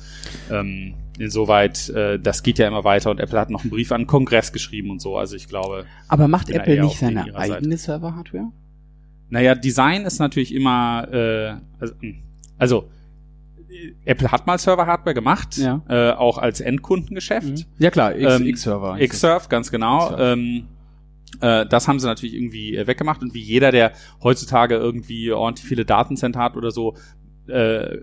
ähm, insoweit, äh, das geht ja immer weiter und Apple hat noch einen Brief an den Kongress geschrieben und so. Also ich glaube, Aber macht Apple nicht seine eigene Server-Hardware? Naja, Design ist natürlich immer, äh, also, mh, also äh, Apple hat mal Server-Hardware gemacht, Ja. äh, auch als Endkundengeschäft. Ja klar, X, Ähm, X-Server. Ganz genau. Ähm, äh, das haben sie natürlich irgendwie äh, weggemacht und wie jeder, der heutzutage irgendwie ordentlich viele Datencenter hat oder so, äh,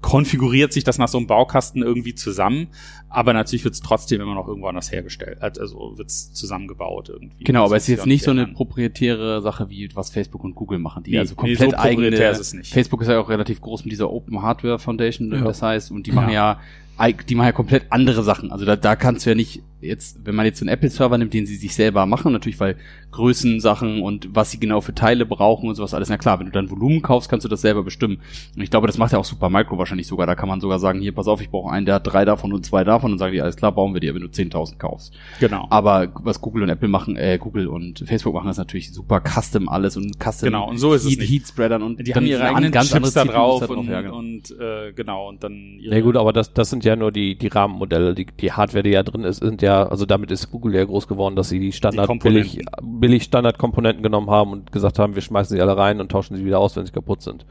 konfiguriert sich das nach so einem Baukasten irgendwie zusammen, aber natürlich wird es trotzdem immer noch irgendwo anders hergestellt, also wird es zusammengebaut irgendwie. Genau, aber es ist jetzt nicht so eine ändern. proprietäre Sache, wie was Facebook und Google machen, die Nee, also nee, komplett so proprietär eigene. ist es nicht. Facebook ist ja auch relativ groß mit dieser Open Hardware Foundation, Ja. das heißt, und die machen ja, eig- die machen ja komplett andere Sachen. Also da, da kannst du ja nicht jetzt, wenn man jetzt so einen Apple-Server nimmt, den sie sich selber machen, natürlich weil Größensachen und was sie genau für Teile brauchen und sowas alles, na klar, wenn du dann Volumen kaufst, kannst du das selber bestimmen. Und ich glaube, das macht ja auch Supermicro wahrscheinlich sogar. Da kann man sogar sagen, hier, pass auf, ich brauche einen, der hat drei davon und zwei davon und sagen die, alles klar, bauen wir dir, wenn du 10.000 kaufst. Genau. Aber was Google und Apple machen, äh, Google und Facebook machen, ist natürlich super custom alles und custom Genau, und so ist es Heat, nicht. Heatspreadern und die haben ihre eigenen Chips da drauf, da und, ja, genau. und äh, genau und dann ihre Ja gut, aber das, das sind ja nur die, die Rahmenmodelle. Die, die Hardware, die ja drin ist, sind ja, also damit ist Google ja groß geworden, dass sie die Standard Komponenten. billig, billig Standardkomponenten genommen haben und gesagt haben, wir schmeißen sie alle rein und tauschen sie wieder aus, wenn sie kaputt sind.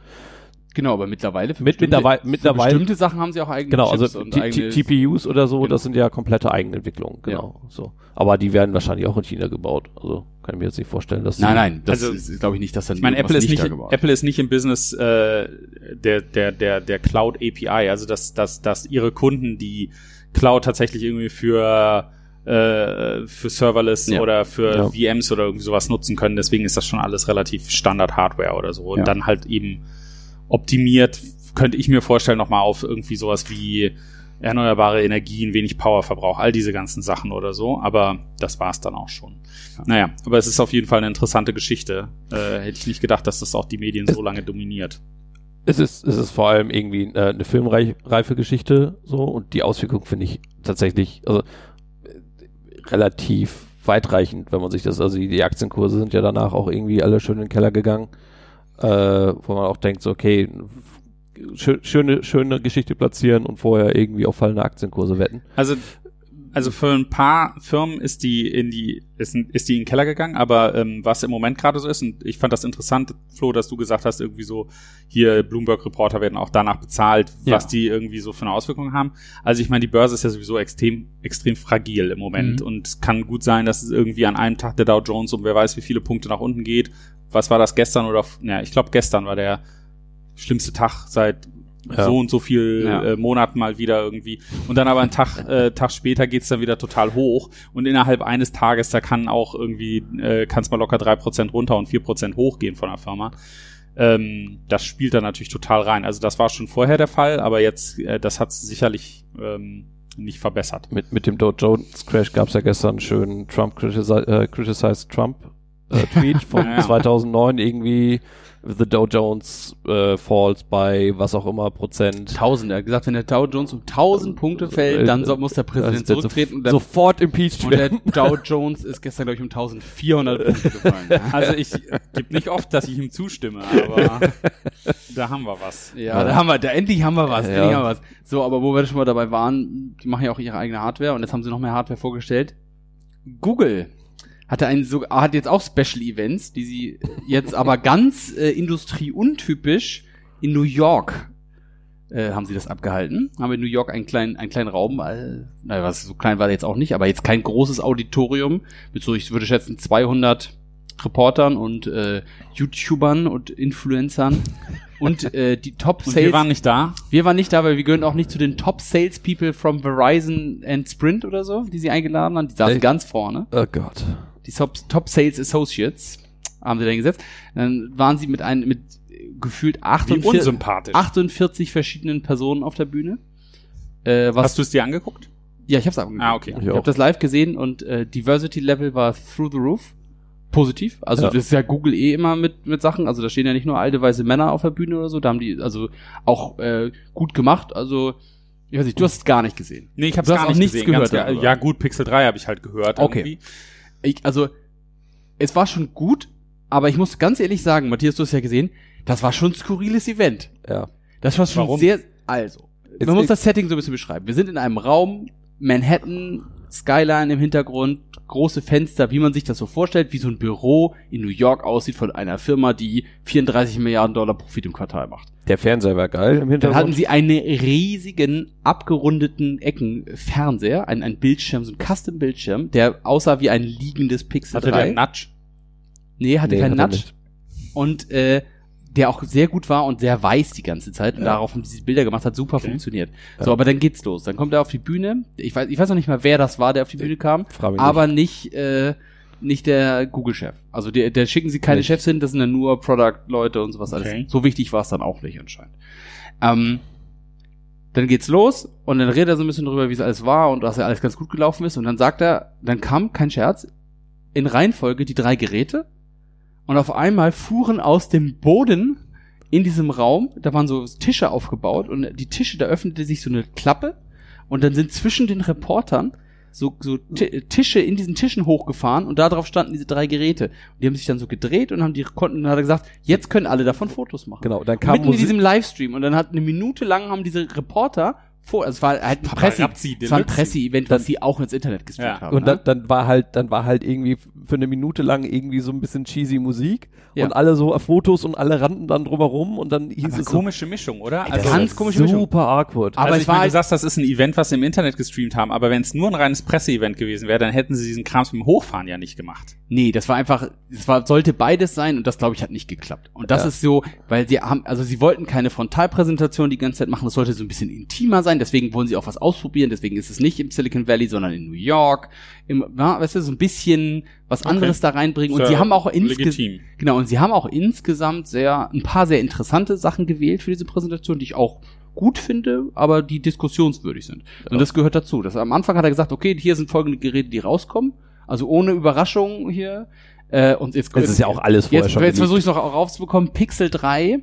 Genau, aber mittlerweile für Mit- bestimmte- mittlerweile- für mittlerweile- bestimmte Sachen haben sie auch eigene Genau, Chips also und eigene GPUs oder so, Genau. das sind ja komplette Eigenentwicklungen, genau. So. Aber die werden wahrscheinlich auch in China gebaut. Also kann ich mir jetzt nicht vorstellen, dass Nein, nein, das Also, ist, glaube ich nicht, dass dann Ich meine, Apple ist nicht, da gebaut. Apple ist nicht im Business äh, der der der der Cloud API, also dass dass dass ihre Kunden die Cloud tatsächlich irgendwie für äh, für Serverless Ja. oder für Ja. VMs oder irgendwie sowas nutzen können. Deswegen ist das schon alles relativ Standard Hardware oder so und Ja. dann halt eben optimiert. Könnte ich mir vorstellen nochmal auf irgendwie sowas wie erneuerbare Energien, wenig Powerverbrauch, all diese ganzen Sachen oder so. Aber das war's dann auch schon. Naja, aber es ist auf jeden Fall eine interessante Geschichte. Äh, hätte ich nicht gedacht, dass das auch die Medien so lange dominiert. Es ist, es ist vor allem irgendwie äh, eine filmreife Geschichte so und die Auswirkung finde ich tatsächlich also relativ weitreichend, wenn man sich das, also die, Aktienkurse sind ja danach auch irgendwie alle schön in den Keller gegangen, äh, wo man auch denkt, so okay, schö schöne, schöne Geschichte platzieren und vorher irgendwie auf fallende Aktienkurse wetten. Also, also für ein paar Firmen ist die in die ist, ist die in den Keller gegangen, aber ähm, was im Moment gerade so ist und ich fand das interessant, Flo, dass du gesagt hast, irgendwie so hier Bloomberg Reporter werden auch danach bezahlt, Ja. was die irgendwie so für eine Auswirkung haben. Also ich meine, die Börse ist ja sowieso extrem extrem fragil im Moment Mhm. und es kann gut sein, dass es irgendwie an einem Tag der Dow Jones um wer weiß wie viele Punkte nach unten geht. Was war das gestern oder ja, ich glaube gestern war der schlimmste Tag seit Ja. so und so viel Ja. äh, Monaten mal wieder irgendwie. Und dann aber einen Tag, äh, Tag später geht's dann wieder total hoch. Und innerhalb eines Tages, da kann auch irgendwie, äh, kann es mal locker drei Prozent runter und vier Prozent hochgehen von der Firma. Ähm, das spielt dann natürlich total rein. Also das war schon vorher der Fall, aber jetzt, äh, das hat sicherlich ähm, nicht verbessert. Mit, mit dem Dow Jones Crash gab es ja gestern einen schönen Trump critisi äh, criticized Trump äh, Tweet von Ja. 2009 irgendwie the Dow Jones äh, falls by was auch immer Prozent. 1000, er hat gesagt, wenn der Dow Jones um 1000 Punkte fällt, dann so, muss der Präsident Also der zurücktreten und so, der, sofort impeached und der werden. Dow Jones ist gestern, glaube ich, um 1400 Punkte gefallen. Also ich gibt nicht oft, dass ich ihm zustimme, aber da haben wir was. Ja, da haben wir, da endlich haben wir was, Ja. endlich haben wir was. So, aber wo wir schon mal dabei waren, die machen ja auch ihre eigene Hardware und jetzt haben sie noch mehr Hardware vorgestellt. Google hatte ein so, hat jetzt auch Special Events, die sie jetzt aber ganz äh, industrieuntypisch in New York äh, haben sie das abgehalten. Haben in New York einen kleinen, einen kleinen Raum, äh, naja, was so klein war der jetzt auch nicht, aber jetzt kein großes Auditorium mit so, ich würde schätzen, 200 Reportern und äh, YouTubern und Influencern und äh, die Top Und Sales. wir waren nicht da. Wir waren nicht da, weil wir gehören auch nicht zu den Top Sales People from Verizon and Sprint oder so, die sie eingeladen haben. Die saßen Echt? ganz vorne. Oh Gott. Die Top, Top Sales Associates haben sie dann gesetzt. Dann waren sie mit einem, mit gefühlt Wie 48, unsympathisch. 48 verschiedenen Personen auf der Bühne. Äh, was, Hast du es dir angeguckt? ja, ich hab's angeguckt. Ah, okay. Ich Ich habe das live gesehen und äh, Diversity Level war through the roof. Positiv. Also Ja. das ist ja Google eh immer mit, mit Sachen. Also da stehen ja nicht nur alte weiße Männer auf der Bühne oder so. Da haben die also auch äh, gut gemacht. Also Ich weiß nicht, du hast es gar nicht gesehen. Nee, ich habe gar auch nicht nichts gesehen. gehört darüber. ja, gut, Pixel 3 habe ich halt gehört. Okay. Irgendwie. Ich, also, es war schon gut, aber ich muss ganz ehrlich sagen, Matthias, du hast ja gesehen, das war schon ein skurriles Event. Ja. Das war schon Warum? sehr, also, Jetzt- man muss das Setting so ein bisschen beschreiben. Wir sind in einem Raum, Manhattan, Skyline im Hintergrund, große Fenster, wie man sich das so vorstellt, wie so ein Büro in New York aussieht von einer Firma, die 34 Milliarden Dollar Profit im Quartal macht. Der Fernseher war geil im Dann Hintergrund. hatten sie einen riesigen, abgerundeten Ecken-Fernseher, ein, ein Bildschirm, so ein Custom-Bildschirm, der aussah wie ein liegendes Pixel Hatte 3. der Nudge? Nee, hatte Nee, keinen hat er Nudge. Und äh, der auch sehr gut war und sehr weiß die ganze Zeit. Und Ja. darauf diese Bilder gemacht, hat super Okay. funktioniert. Ja. So, aber dann geht's los. Dann kommt er auf die Bühne. Ich weiß, ich weiß noch nicht mal, wer das war, der auf die Bühne kam. Aber nicht, äh, nicht der Google-Chef. Also der, der schicken sie keine Nicht. Chefs hin, das sind dann nur Product-Leute und sowas Okay. alles. So wichtig war es dann auch nicht anscheinend. Ähm, dann geht's los und dann redet er so ein bisschen drüber, wie es alles war und dass ja alles ganz gut gelaufen ist. Und dann sagt er, dann kam, kein Scherz, in Reihenfolge die drei Geräte und auf einmal fuhren aus dem Boden in diesem Raum, da waren so Tische aufgebaut und die Tische, da öffnete sich so eine Klappe und dann sind zwischen den Reportern so, so Ti- Tische in diesen Tischen hochgefahren und darauf standen diese drei Geräte. Und die haben sich dann so gedreht und haben die konnten, dann hat er gesagt, jetzt können alle davon Fotos machen. Genau, dann kam Mitten in Musik. diesem Livestream und dann hat eine Minute lang haben diese Reporter vor, also es war halt ein Presse, Paparazzi es war ein. Presseevent, was sie auch ins Internet gestreamt Ja. haben. Und ne? dann, dann war halt, dann war halt irgendwie für eine Minute lang irgendwie so ein bisschen cheesy Musik Ja. und alle so auf Fotos und alle rannten dann drumherum und dann hieß Aber es komische Mischung, oder? Ey, Also, ganz komische Mischung. super awkward. Aber also ich meine, halt- du sagst, das ist ein Event, was sie im Internet gestreamt haben, aber wenn es nur ein reines Presseevent gewesen wäre, dann hätten sie diesen Krams mit dem Hochfahren ja nicht gemacht. Nee, das war einfach, es war, sollte beides sein und das glaube ich hat nicht geklappt. Und das Ja. ist so, weil sie haben, also sie wollten keine Frontalpräsentation die ganze Zeit machen, das sollte so ein bisschen intimer sein, deswegen wollen sie auch was ausprobieren, deswegen ist es nicht im Silicon Valley, sondern in New York, im, ja, weißt du, so ein bisschen was Okay. anderes da reinbringen und Ist sie ja haben auch insgesamt, genau, und sie haben auch insgesamt sehr, ein paar sehr interessante Sachen gewählt für diese Präsentation, die ich auch gut finde, aber die diskussionswürdig sind. Und das gehört dazu. Das, am Anfang hat er gesagt, okay, hier sind folgende Geräte, die rauskommen. Also ohne Überraschung hier. Äh, und jetzt Es ist ja auch alles vorher jetzt, schon jetzt versuche ich es noch rauszubekommen. Pixel 3,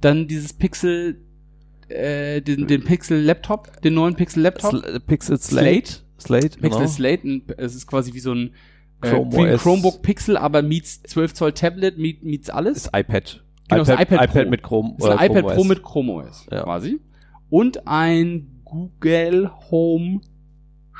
dann dieses Pixel, äh, den, den Pixel Laptop, den neuen Pixel Laptop. Sl Pixel Slate. Slate, Pixel genau. Slate, es ist quasi wie so ein, äh, Chrome wie ein. Chromebook Pixel, aber meets 12 Zoll Tablet, meet, meets alles. ist iPad. Genau, ist ein iPad Pro. mit Chrome. ist ein iPad Pro OS. mit Chrome OS Ja. quasi. Und ein Google Home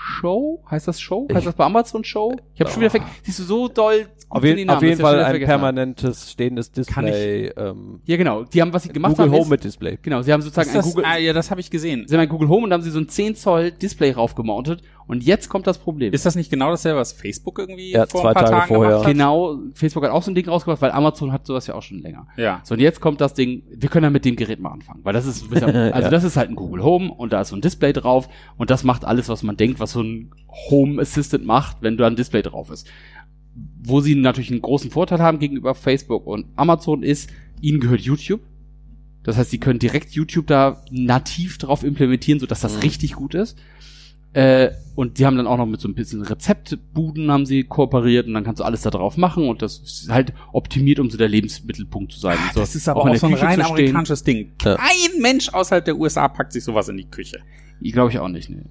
Show? Heißt das Show? Heißt Ich- das bei Amazon Show? Ich habe schon wieder vergessen. Siehst du so doll Auf, Namen, auf jeden ich Fall ein permanentes stehendes Display. Ähm, Ja, genau. Die haben, was sie gemacht Google haben, Home ist, mit Display. genau, sie haben sozusagen Ist ein das, Google, ah, ja, das habe ich gesehen. sie haben ein Google Home und da haben sie so ein 10 Zoll Display raufgemountet. Und jetzt kommt das Problem. Ist das nicht genau dasselbe, was Facebook irgendwie Ja, vor zwei ein paar Tage Tagen vorher. gemacht hat? genau, Facebook hat auch so ein Ding rausgebracht, weil Amazon hat sowas ja auch schon länger. Ja. So, und jetzt kommt das Ding, wir können ja mit dem Gerät mal anfangen, weil das ist, ein bisschen- also Ja. das ist halt ein Google Home und da ist so ein Display drauf und das macht alles, was man denkt, was so ein Home Assistant macht, wenn da ein Display drauf ist. Wo sie natürlich einen großen Vorteil haben gegenüber Facebook und Amazon ist, ihnen gehört YouTube. Das heißt, sie können direkt YouTube da nativ drauf implementieren, sodass das Mhm. richtig gut ist. Äh, und die haben dann auch noch mit so ein bisschen Rezeptbuden haben sie kooperiert und dann kannst du alles da drauf machen und das ist halt optimiert, um so der Lebensmittelpunkt zu sein. so. Das ist aber auch, der so ein Küche rein amerikanisches Ding. Ja. Kein Mensch außerhalb der USA packt sich sowas in die Küche. Ich glaube ich auch nicht, ne.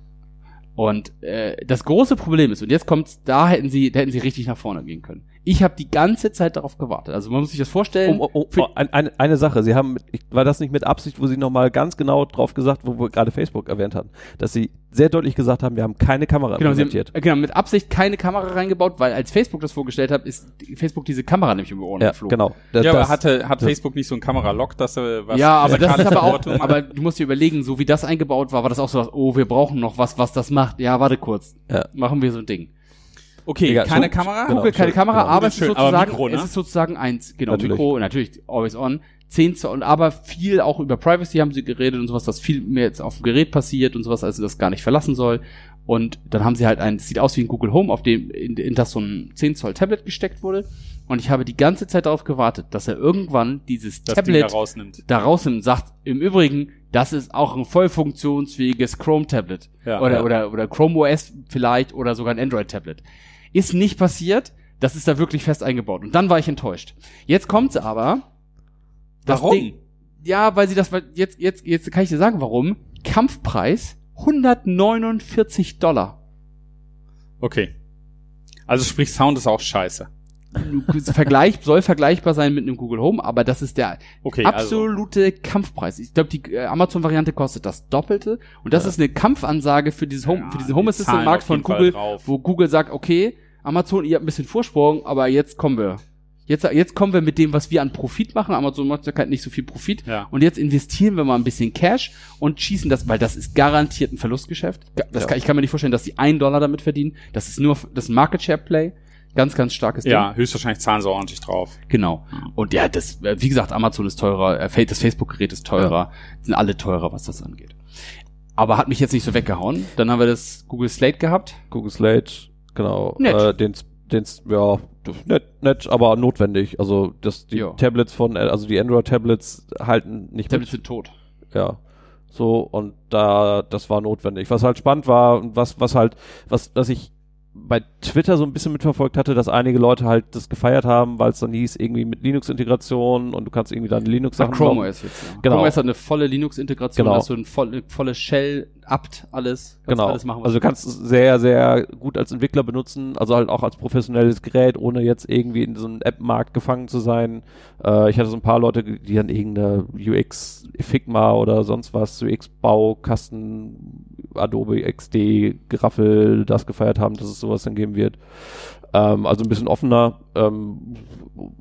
Und äh, das große Problem ist, und jetzt kommt's, da hätten sie, da hätten sie richtig nach vorne gehen können. Ich habe die ganze Zeit darauf gewartet. Also man muss sich das vorstellen. Um, um, für- um, ein, eine, eine Sache, Sie haben, war das nicht mit Absicht, wo Sie nochmal ganz genau drauf gesagt, wo wir gerade Facebook erwähnt hatten, dass Sie sehr deutlich gesagt haben, wir haben keine Kamera Genau, sie haben, implementiert. äh, genau, mit Absicht keine Kamera reingebaut, weil als Facebook das vorgestellt hat, ist Facebook diese Kamera nämlich die Ohren Ja, geflogen. genau. Da- ja, aber das- hatte, hat das- Facebook nicht so ein Kameralock, dass er was ja, aber das ist aber auch, aber du musst dir überlegen, so wie das eingebaut war, war das auch so, was, oh, wir brauchen noch was, was das macht. Ja, warte kurz. Ja. Machen wir so ein Ding. Okay, Egal, keine so- Kamera? genau. Google keine Kamera, genau. aber es ist Schön, aber sozusagen, Mikro, ne? es ist sozusagen eins, genau, Natürlich. Mikro, natürlich, always on, 10 Zoll, und aber viel auch über Privacy haben sie geredet und sowas, dass viel mehr jetzt auf dem Gerät passiert und sowas, also das gar nicht verlassen soll. Und dann haben sie halt ein, es sieht aus wie ein Google Home, auf dem, in, in das so ein 10 Zoll Tablet gesteckt wurde. Und ich habe die ganze Zeit darauf gewartet, dass er irgendwann dieses das Tablet da rausnimmt. da rausnimmt und sagt, im Übrigen, das ist auch ein voll funktionsfähiges Chrome-Tablet. Ja. oder, Ja. oder, oder Chrome OS vielleicht oder sogar ein Android-Tablet. Ist nicht passiert. Das ist da wirklich fest eingebaut. Und dann war ich enttäuscht. Jetzt kommt's aber. Warum? Ding, ja, weil sie das, weil jetzt, jetzt, jetzt kann ich dir sagen, warum. Kampfpreis 149 Dollar. Okay. Also sprich, Sound ist auch scheiße. Vergleich, soll vergleichbar sein mit einem Google Home, aber das ist der Okay, also. absolute Kampfpreis. Ich glaube, die äh, Amazon-Variante kostet das Doppelte und das Ja. ist eine Kampfansage für dieses Home, Ja, für diesen die Home Assistant-Markt von Google, wo Google sagt, okay, Amazon, ihr habt ein bisschen Vorsprung, aber jetzt kommen wir. Jetzt, jetzt kommen wir mit dem, was wir an Profit machen. Amazon macht ja kein- nicht so viel Profit. Ja. Und jetzt investieren wir mal ein bisschen Cash und schießen das, weil das ist garantiert ein Verlustgeschäft. Das kann, ich kann mir nicht vorstellen, dass die einen Dollar damit verdienen. Das ist nur das Market Share Play. Ganz, ganz starkes Ding. Ja, höchstwahrscheinlich zahlen sie ordentlich drauf. Genau. Und ja, das, äh, wie gesagt, Amazon ist teurer, äh, das Facebook-Gerät ist teurer, sind alle teurer, was das angeht. Aber hat mich jetzt nicht so weggehauen. Dann haben wir das Google Slate gehabt. Google Slate, genau. Nett. Äh, den, den, ja, nett, nett, aber notwendig. Also, das, die Ja. Tablets von, also die Android-Tablets halten nicht Tablets mit. sind tot. Ja. So, und da, das war notwendig. Was halt spannend war und was, was halt, was, was ich bei Twitter so ein bisschen mitverfolgt hatte, dass einige Leute halt das gefeiert haben, weil es dann hieß, irgendwie mit Linux-Integration und du kannst irgendwie deine Linux-Sachen Chrome. OS jetzt, ja. Genau. Chrome OS hat eine volle Linux-Integration, Genau. hast du ein voll, volle Shell, apt, alles. Kannst Genau. alles machen, was also du kannst es sehr, sehr gut als Entwickler benutzen, also halt auch als professionelles Gerät, ohne jetzt irgendwie in so einem App-Markt gefangen zu sein. Äh, ich hatte so ein paar Leute, die dann irgendeine UX Figma oder sonst was, UX-Baukasten, Adobe XD, Geraffel, das gefeiert haben, dass es sowas dann geben wird. Ähm, also ein bisschen offener. Ähm,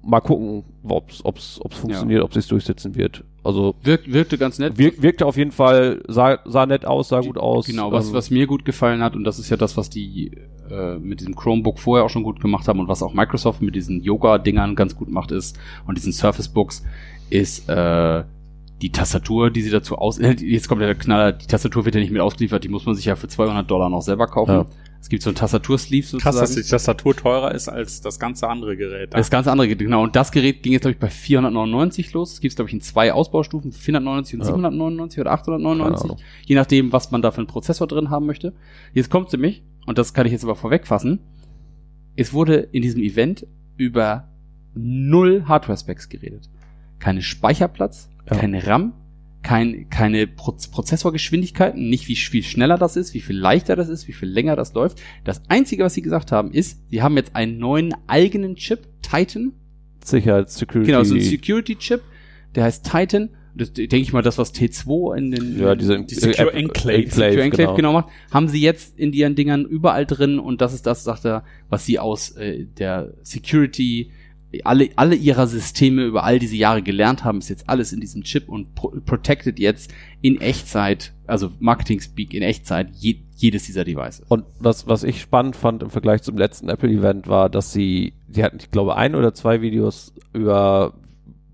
mal gucken, ob's, ob's funktioniert, ob sich's durchsetzen wird. Also Wirk, wirkte ganz nett. wirk, wirkte auf jeden Fall, sah, sah nett aus, sah gut aus. Genau, was, Ähm, was mir gut gefallen hat, und das ist ja das, was die äh, mit diesem Chromebook vorher auch schon gut gemacht haben und was auch Microsoft mit diesen Yoga-Dingern ganz gut macht ist und diesen Surface Books, ist äh, die Tastatur, die sie dazu aus... Jetzt kommt der Knaller, die Tastatur wird ja nicht mit ausgeliefert, die muss man sich ja für 200 Dollar noch selber kaufen. Ja. Es gibt so ein Tastatursleeve Krass, sozusagen. dass die Tastatur teurer ist als das ganze andere Gerät. Das ganze andere, Gerät, genau. Und das Gerät ging jetzt, glaube ich, bei 499 los. Es gibt glaube ich, in zwei Ausbaustufen, 499 und Ja. 799 oder Keine 899. Ahnung. Je nachdem, was man da für einen Prozessor drin haben möchte. Jetzt kommt nämlich, und das kann ich jetzt aber vorwegfassen, es wurde in diesem Event über null Hardware-Specs geredet. Keine Speicherplatz, Ja. keine RAM, kein, keine Pro Prozessorgeschwindigkeiten, nicht wie viel schneller das ist, wie viel leichter das ist, wie viel länger das läuft. Das Einzige, was sie gesagt haben, ist, sie haben jetzt einen neuen eigenen Chip, Titan, Sicherheit, Security. Genau, so ein Security-Chip, der heißt Titan. Das denke ich mal, das, was T2 in den ja, diese Die Secure App- Enclave. Secure Enclave genau. macht, haben sie jetzt in ihren Dingern überall drin und das ist das, sagt er, was sie aus äh, der Security, alle, alle ihrer Systeme über all diese Jahre gelernt haben, ist jetzt alles in diesem Chip und pro protected jetzt in Echtzeit, also Marketing-Speak in Echtzeit, je, jedes dieser Devices. Und was, was ich spannend fand im Vergleich zum letzten Apple-Event war, dass sie, sie hatten, ich glaube, ein oder zwei Videos über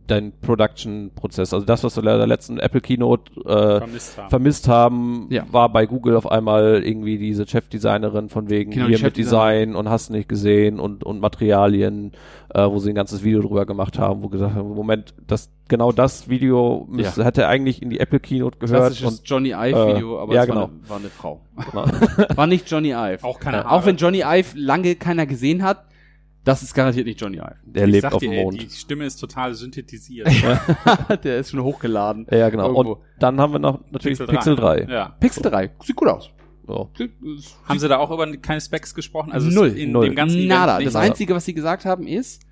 deinen Production-Prozess. Also das, was wir in der letzten Apple-Keynote äh, vermisst haben. vermisst haben, Ja. war bei Google auf einmal irgendwie diese Chefdesignerin von wegen Genau, hier mit. Design und hast nicht gesehen und, und Materialien, äh, wo sie ein ganzes Video drüber gemacht haben, wo gesagt haben, Moment, das, genau das Video müsste, Ja. hätte eigentlich in die Apple Keynote gehört Klassisches und Johnny Ive-Video, äh, aber ja, es war, genau. eine, war eine Frau. genau. War nicht Johnny Ive. Auch keine Ja, Haare. Auch wenn Johnny Ive lange keiner gesehen hat, das ist garantiert nicht Johnny Ive. der Ich lebt sag auf dir, dem ey, Mond. Die Stimme ist total synthetisiert. Der ist schon hochgeladen. Ja, genau. Irgendwo. Und dann haben wir noch natürlich Pixel 3. Ja. Pixel 3. Sieht gut aus. So. Haben sie da auch über keine Specs gesprochen? Also Null. in Null. dem ganzen Nada. Das? Einzige, was sie gesagt haben, ist,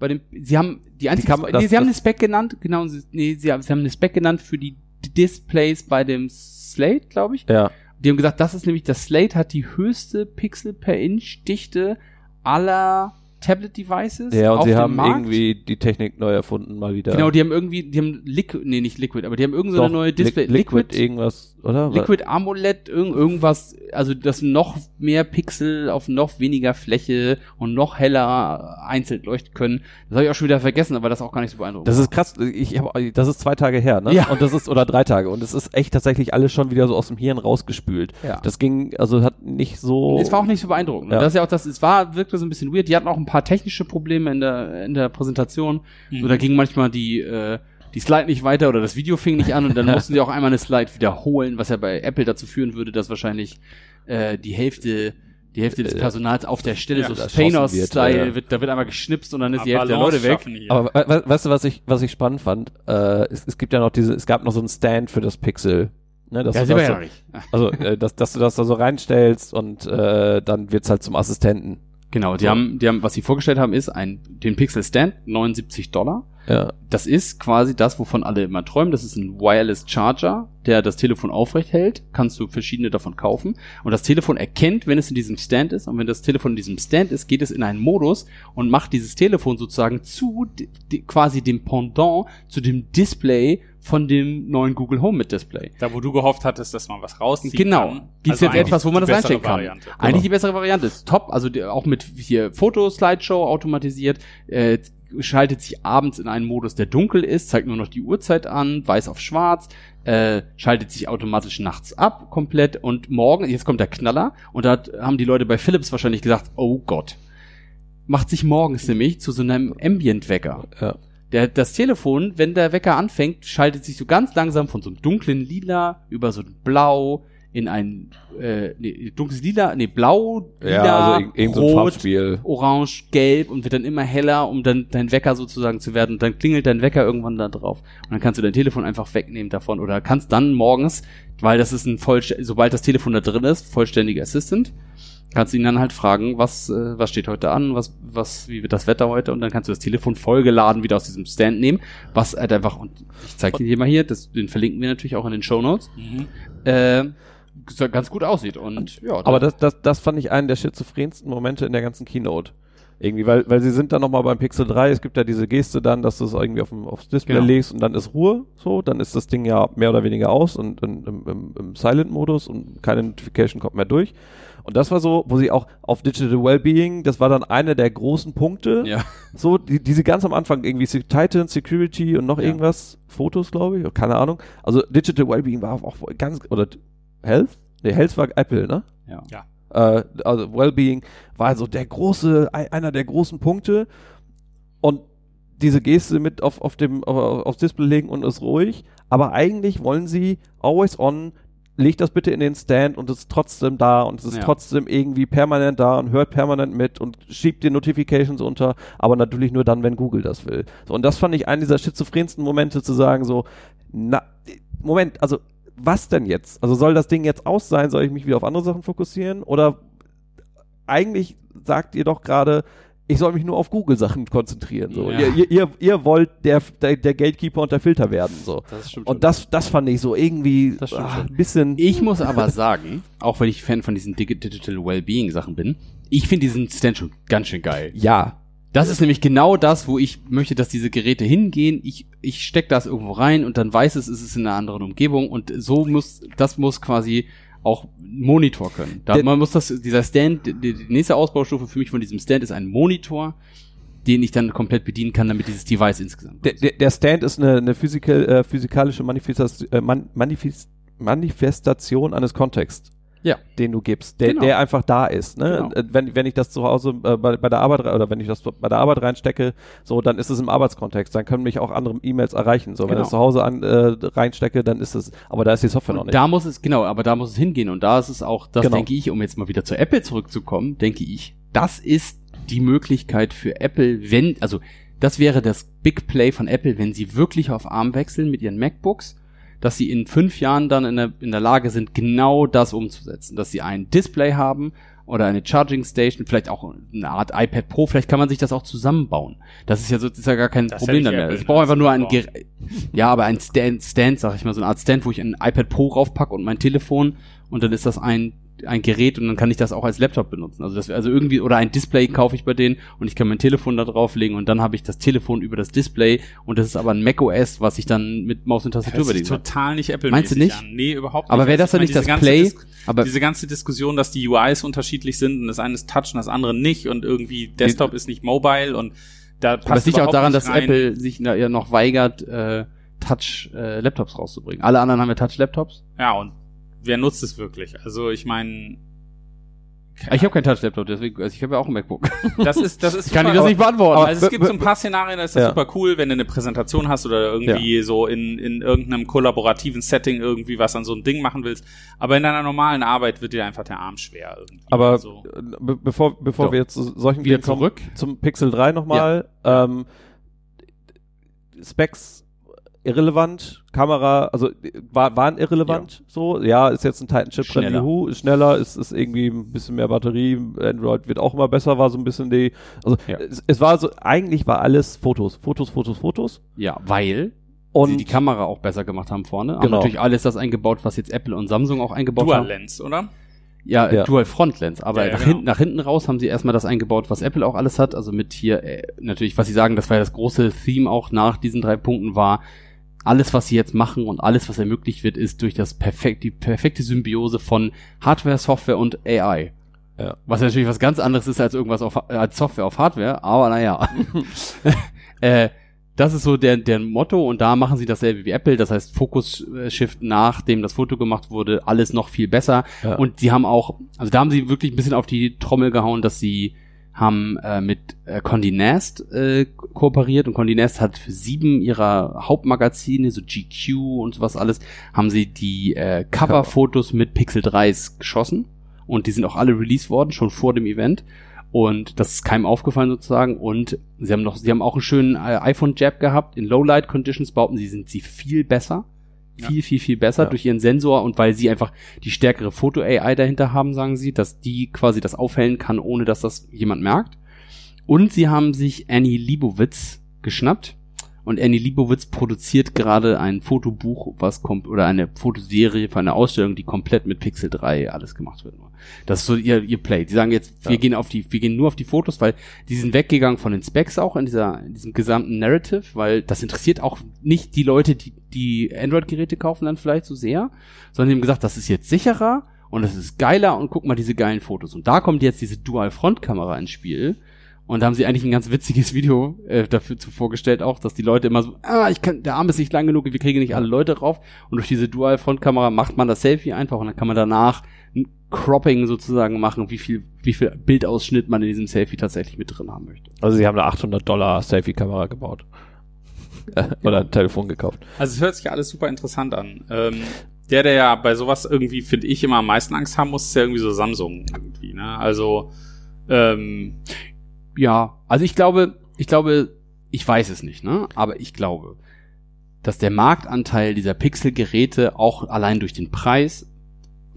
bei dem, sie haben die einzige, Kam- das- nee, sie haben das- eine Spec genannt, genau, sie, nee, sie haben, sie haben eine Spec genannt für die Displays bei dem Slate, glaube ich. Ja. Die haben gesagt, das ist nämlich, das Slate hat die höchste Pixel per Inch Dichte aller Tablet-Devices Ja, und auf sie dem haben Markt. irgendwie die Technik neu erfunden, mal wieder. Genau, die haben irgendwie, die haben Liquid, nee, nicht Liquid, aber die haben irgendeine Doch, neue Display, Li Liquid, irgendwas, oder? Liquid AMOLED, irgend, irgendwas, also das noch mehr Pixel auf noch weniger Fläche und noch heller einzeln leuchten können. Das habe ich auch schon wieder vergessen, aber das ist auch gar nicht so beeindruckend. Das ist krass. Ich hab, das ist zwei Tage her, ne? Ja. Und das ist oder drei Tage und es ist echt tatsächlich alles schon wieder so aus dem Hirn rausgespült. Ja. Das ging, also hat nicht so. Es war auch nicht so beeindruckend. Ja. Das ist ja auch das, es war, wirkte so ein bisschen weird. Die hatten auch ein paar technische Probleme in der, in der Präsentation. Mhm. So, da ging manchmal die, äh, die Slide nicht weiter oder das Video fing nicht an und dann mussten sie auch einmal eine Slide wiederholen, was ja bei Apple dazu führen würde, dass wahrscheinlich äh, die Hälfte die Hälfte des Personals auf der Stelle Ja, so Thanos-Style, wird, ja. wird, da wird einmal geschnipst und dann ist die Aber Hälfte der Leute weg. hier. Aber we we weißt du, was ich, was ich spannend fand? Äh, es, es gibt ja noch diese, es gab noch so einen Stand für das Pixel. Ne, dass Ja, du das ja so, nicht. also, äh, dass, dass du das da so reinstellst und äh, dann wird's halt zum Assistenten. Genau, die So. haben, die haben, was sie vorgestellt haben, ist ein, den Pixel Stand, 79 Dollar. Ja. Das ist quasi das, wovon alle immer träumen. Das ist ein Wireless Charger, der das Telefon aufrecht hält. Kannst du verschiedene davon kaufen. Und das Telefon erkennt, wenn es in diesem Stand ist. Und wenn das Telefon in diesem Stand ist, geht es in einen Modus und macht dieses Telefon sozusagen zu quasi dem Pendant zu dem Display von dem neuen Google Home mit Display. Da, wo du gehofft hattest, dass man was rauszieht. Genau. Kann. Gibt's Also jetzt etwas, wo man das bessere reinstecken kann? Variante. Eigentlich die bessere Variante ist top, also die, auch mit hier Foto-Slideshow automatisiert, äh, schaltet sich abends in einen Modus, der dunkel ist, zeigt nur noch die Uhrzeit an, weiß auf schwarz, äh, schaltet sich automatisch nachts ab komplett und morgen, jetzt kommt der Knaller und da haben die Leute bei Philips wahrscheinlich gesagt, oh Gott, macht sich morgens nämlich zu so einem Ambient-Wecker. Ja. Der, das Telefon, wenn der Wecker anfängt, schaltet sich so ganz langsam von so einem dunklen Lila über so ein Blau in ein äh, nee, dunkles Lila, nee, Blau, Lila, Ja, also so ein Rot, Farbspiel. Orange, Gelb und wird dann immer heller, um dann dein Wecker sozusagen zu werden. Und dann klingelt dein Wecker irgendwann da drauf. Und dann kannst du dein Telefon einfach wegnehmen davon. Oder kannst dann morgens, weil das ist ein voll, sobald das Telefon da drin ist, vollständiger Assistant, kannst du ihn dann halt fragen, was, äh, was steht heute an, was, was, wie wird das Wetter heute? Und dann kannst du das Telefon vollgeladen wieder aus diesem Stand nehmen, was halt einfach, und ich zeige dir mal hier, das, den verlinken wir natürlich auch in den Show Notes, Mhm. äh, so ganz gut aussieht. Und ja, Aber das, das, das fand ich einen der schizophrensten Momente in der ganzen Keynote. Irgendwie, weil, weil sie sind dann nochmal beim Pixel 3, es gibt ja diese Geste dann, dass du es irgendwie auf dem, aufs Display Genau. legst und dann ist Ruhe, so, dann ist das Ding ja mehr oder weniger aus und in, im, im, im Silent-Modus und keine Notification kommt mehr durch. Und das war so, wo sie auch auf Digital Wellbeing, das war dann einer der großen Punkte, ja. so, die, diese ganz am Anfang irgendwie Titan, Security und noch Ja. irgendwas, Fotos, glaube ich, keine Ahnung. Also Digital Wellbeing war auch ganz, oder Health? Nee, Health war Apple, ne? ja. Ja. Äh, also Wellbeing war also der große, ei- einer der großen Punkte. Und diese Geste mit auf, auf dem, auf, aufs Display legen und ist ruhig. Aber eigentlich wollen sie always on, leg das bitte in den Stand und es ist trotzdem da und es ist Ja. trotzdem irgendwie permanent da und hört permanent mit und schiebt dir Notifications unter, aber natürlich nur dann, wenn Google das will. So, und das fand ich einen dieser schizophrensten Momente zu sagen, so, na, Moment, also was denn jetzt? Also soll das Ding jetzt aus sein? Soll ich mich wieder auf andere Sachen fokussieren? Oder eigentlich sagt ihr doch gerade, ich soll mich nur auf Google-Sachen konzentrieren. So. Ja. Ihr, ihr, ihr, wollt der, der, der Gatekeeper und der Filter werden. So. Das stimmt Und das, das fand ich so irgendwie ah, ein bisschen. Ich muss aber sagen, auch wenn ich Fan von diesen Digi- Digital Wellbeing Sachen bin, ich finde diesen Stand schon ganz schön geil. ja, Das ist nämlich genau das, wo ich möchte, dass diese Geräte hingehen. Ich, ich steck das irgendwo rein und dann weiß es, es ist in einer anderen Umgebung und so muss, das muss quasi auch ein Monitor können. Da, man muss das, dieser Stand, die, die nächste Ausbaustufe für mich von diesem Stand ist ein Monitor, den ich dann komplett bedienen kann, damit dieses Device insgesamt. der, der, der Stand ist eine, eine physikal, äh, physikalische Manifestation, äh, Man, Manifest, Manifestation eines Kontexts. Ja. den du gibst, der, Genau. der einfach da ist. Ne? Genau. Äh, Wenn, wenn ich das zu Hause äh, bei, bei der Arbeit oder wenn ich das bei der Arbeit reinstecke, so dann ist es im Arbeitskontext, dann können mich auch andere E-Mails erreichen. So, wenn Genau. ich es zu Hause an, äh, reinstecke, dann ist es, aber da ist die Software noch Und nicht. da muss es, genau, aber da muss es hingehen. Und da ist es auch, das Genau. denke ich, um jetzt mal wieder zu Apple zurückzukommen, denke ich, das ist die Möglichkeit für Apple, wenn, also das wäre das Big Play von Apple, wenn sie wirklich auf ARM wechseln mit ihren MacBooks, dass sie in fünf Jahren dann in der, in der Lage sind, genau das umzusetzen. Dass sie ein Display haben oder eine Charging Station, vielleicht auch eine Art iPad Pro, vielleicht kann man sich das auch zusammenbauen. Das ist ja sozusagen gar kein Das Problem dann mehr. Apple Ich brauche einfach nur ein also Gerät. Ja, aber ein Stand, Stand, sag ich mal, so eine Art Stand, wo ich ein iPad Pro raufpacke und mein Telefon und dann ist das ein, ein Gerät und dann kann ich das auch als Laptop benutzen. Also das also irgendwie, oder ein Display kaufe ich bei denen und ich kann mein Telefon da drauflegen und dann habe ich das Telefon über das Display und das ist aber ein macOS, was ich dann mit Maus und Tastatur kann. total nicht Apple Meinst du nicht? An. Nee, überhaupt nicht. Aber wäre Also das ich dann nicht das Play? Dis- Aber diese ganze Diskussion, dass die UIs unterschiedlich sind und das eine ist Touch und das andere nicht und irgendwie Desktop ist nicht mobile und da passt aber es liegt auch daran, dass rein. Apple sich ja noch weigert, äh, Touch-Laptops rauszubringen. Alle anderen haben ja Touch-Laptops. Ja, und wer nutzt es wirklich? Also ich meine, Ich habe keinen Touch-Laptop, deswegen, also ich habe ja auch ein MacBook. das ist, das ist Ich kann dir super- das nicht beantworten. Also es gibt so ein paar Szenarien, da ist das Ja. super cool, wenn du eine Präsentation hast oder irgendwie so in, in irgendeinem kollaborativen Setting irgendwie was an so ein Ding machen willst. Aber in deiner normalen Arbeit wird dir einfach der Arm schwer irgendwie. Aber Also, äh, be bevor, bevor So. wir jetzt zu solchen Wieder Dingen kommen, zurück. zum Pixel 3 nochmal, ähm, Specs irrelevant. Kamera, also war, waren irrelevant so. Ja, ist jetzt ein Titan-Chip drin, Schneller. juhu, ist schneller, ist, ist irgendwie ein bisschen mehr Batterie. Android wird auch immer besser, war so ein bisschen die. Also Ja. es, es war so, eigentlich war alles Fotos, Fotos, Fotos, Fotos. Ja, weil Und sie die Kamera auch besser gemacht haben vorne. Haben Genau. natürlich alles das eingebaut, was jetzt Apple und Samsung auch eingebaut Dual haben. Lens, oder? Ja, Ja. Dual Front Lens. Aber Ja, ja, nach, genau. hinten, nach hinten raus haben sie erstmal das eingebaut, was Apple auch alles hat. Also mit hier, äh, natürlich, was sie sagen, das war ja das große Theme auch nach diesen drei Punkten war, alles, was sie jetzt machen und alles, was ermöglicht wird, ist durch das perfekt, die perfekte Symbiose von Hardware, Software und AI. Ja. Was natürlich was ganz anderes ist als irgendwas auf, als Software auf Hardware, aber naja. äh, das ist so der, der Motto und da machen sie dasselbe wie Apple, das heißt Focus äh, Shift nachdem das Foto gemacht wurde, alles noch viel besser. Ja. Und sie haben auch, also da haben sie wirklich ein bisschen auf die Trommel gehauen, dass sie haben äh, mit äh, Condé Nast äh, kooperiert und Condé Nast hat für sieben ihrer Hauptmagazine, so GQ und sowas alles, haben sie die äh, Coverfotos mit Pixel 3s geschossen und die sind auch alle released worden, schon vor dem Event. Und das ist keinem aufgefallen sozusagen. Und sie haben noch, sie haben auch einen schönen äh, iPhone-Jab gehabt. In Lowlight Conditions behaupten sie, sind sie viel besser. Ja. Viel, viel, viel besser Ja. durch ihren Sensor und weil sie einfach die stärkere Foto-AI dahinter haben, sagen sie, dass die quasi das aufhellen kann, ohne dass das jemand merkt. Und sie haben sich Annie Liebowitz geschnappt. Und Annie Liebowitz produziert gerade ein Fotobuch, was kommt, oder eine Fotoserie für eine Ausstellung, die komplett mit Pixel 3 alles gemacht wird. Das ist so ihr, ihr Play. Die sagen jetzt, wir Ja. gehen auf die, wir gehen nur auf die Fotos, weil die sind weggegangen von den Specs auch in dieser, in diesem gesamten Narrative, weil das interessiert auch nicht die Leute, die, die Android-Geräte kaufen dann vielleicht so sehr, sondern die haben gesagt, das ist jetzt sicherer und das ist geiler und guck mal diese geilen Fotos. Und da kommt jetzt diese Dual-Front-Kamera ins Spiel. Und da haben sie eigentlich ein ganz witziges Video äh, dafür zu vorgestellt auch, dass die Leute immer so, ah, ich kann, der Arm ist nicht lang genug, wir kriegen nicht alle Leute drauf. Und durch diese Dual-Front-Kamera macht man das Selfie einfach und dann kann man danach Cropping sozusagen machen, wie viel, wie viel Bildausschnitt man in diesem Selfie tatsächlich mit drin haben möchte. also sie haben eine 800 Dollar Selfie-Kamera gebaut. Oder ein Telefon gekauft. Also es hört sich alles super interessant an. Ähm, der, der ja bei sowas irgendwie, finde ich, immer am meisten Angst haben muss, ist ja irgendwie so Samsung irgendwie, ne? Also, ähm, Ja, also ich glaube, ich glaube, ich weiß es nicht, ne? Aber ich glaube, dass der Marktanteil dieser Pixel-Geräte auch allein durch den Preis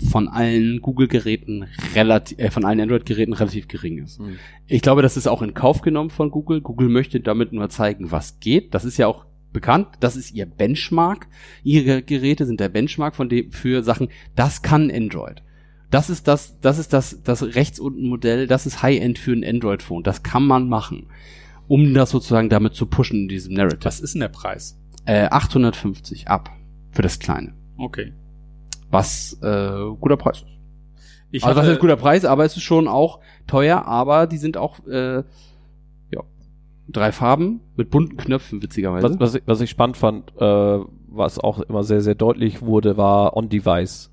von allen Google-Geräten relativ, äh, von allen Android-Geräten relativ gering ist. Hm. Ich glaube, das ist auch in Kauf genommen von Google. Google möchte damit nur zeigen, was geht. Das ist ja auch bekannt. Das ist ihr Benchmark. Ihre Geräte sind der Benchmark von dem, für Sachen, das kann Android. Das ist das, das ist das, das rechts unten Modell, das ist High-End für ein Android-Phone. Das kann man machen. Um das sozusagen damit zu pushen in diesem Narrative. was ist denn der Preis? Äh, 850 ab. Für das Kleine. Okay. Was, äh, guter Preis ist. Ich also was hatte- ist guter Preis, aber es ist schon auch teuer, aber die sind auch äh, ja drei Farben mit bunten Knöpfen witzigerweise. Was, was, ich, was ich spannend fand, äh, was auch immer sehr, sehr deutlich wurde, war On-Device.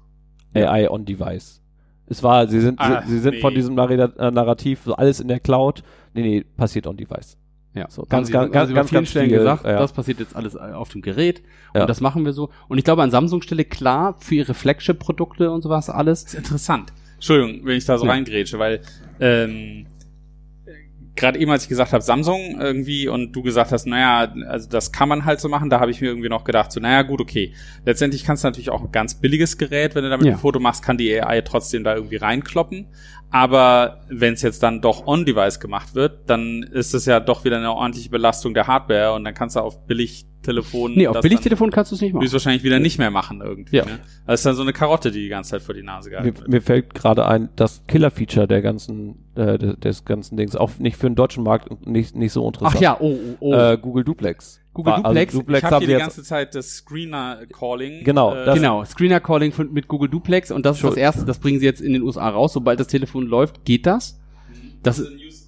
Ja. AI On-Device. Es war, sie sind, Ah, sie, sie sind nee. von diesem Narra- äh, Narrativ, so alles in der Cloud. Nee, nee, passiert On-Device. Ja, so, Haben ganz, sie- ganz, haben ganz, ganz, vielen ganz Stellen viel, gesagt, ja. das passiert jetzt alles auf dem Gerät Ja. und das machen wir so. Und ich glaube an Samsung Stelle klar für ihre Flagship-Produkte und sowas alles. ist interessant. Entschuldigung, wenn ich da so Ja. reingrätsche, weil ähm, gerade eben, als ich gesagt habe, Samsung irgendwie und du gesagt hast, naja, also das kann man halt so machen, da habe ich mir irgendwie noch gedacht, so, naja, gut, okay. Letztendlich kannst du natürlich auch ein ganz billiges Gerät, wenn du damit Ja. ein Foto machst, kann die AI trotzdem da irgendwie reinkloppen. Aber wenn es jetzt dann doch on-device gemacht wird, dann ist es ja doch wieder eine ordentliche Belastung der Hardware und dann kannst du auf Billigtelefonen Nee, auf Billigtelefon kannst du es nicht machen. höchstwahrscheinlich wieder nicht mehr machen irgendwie. Ja. Ne? Das ist dann so eine Karotte, die die ganze Zeit vor die Nase gehalten Mir, wird. mir fällt gerade ein, das Killer-Feature der ganzen, äh, des, des ganzen Dings, auch nicht für den deutschen Markt nicht, nicht so interessant. Ach ja, oh, oh, oh. Äh, Google Duplex. Google War- Duplex, Also Duplex ich habe hier die ganze Zeit das Screener-Calling. Genau, das- genau, Screener Calling von, mit Google Duplex und das ist das erste, das bringen sie jetzt in den USA raus. Sobald das Telefon läuft, geht das. Das haben, sie einen Use,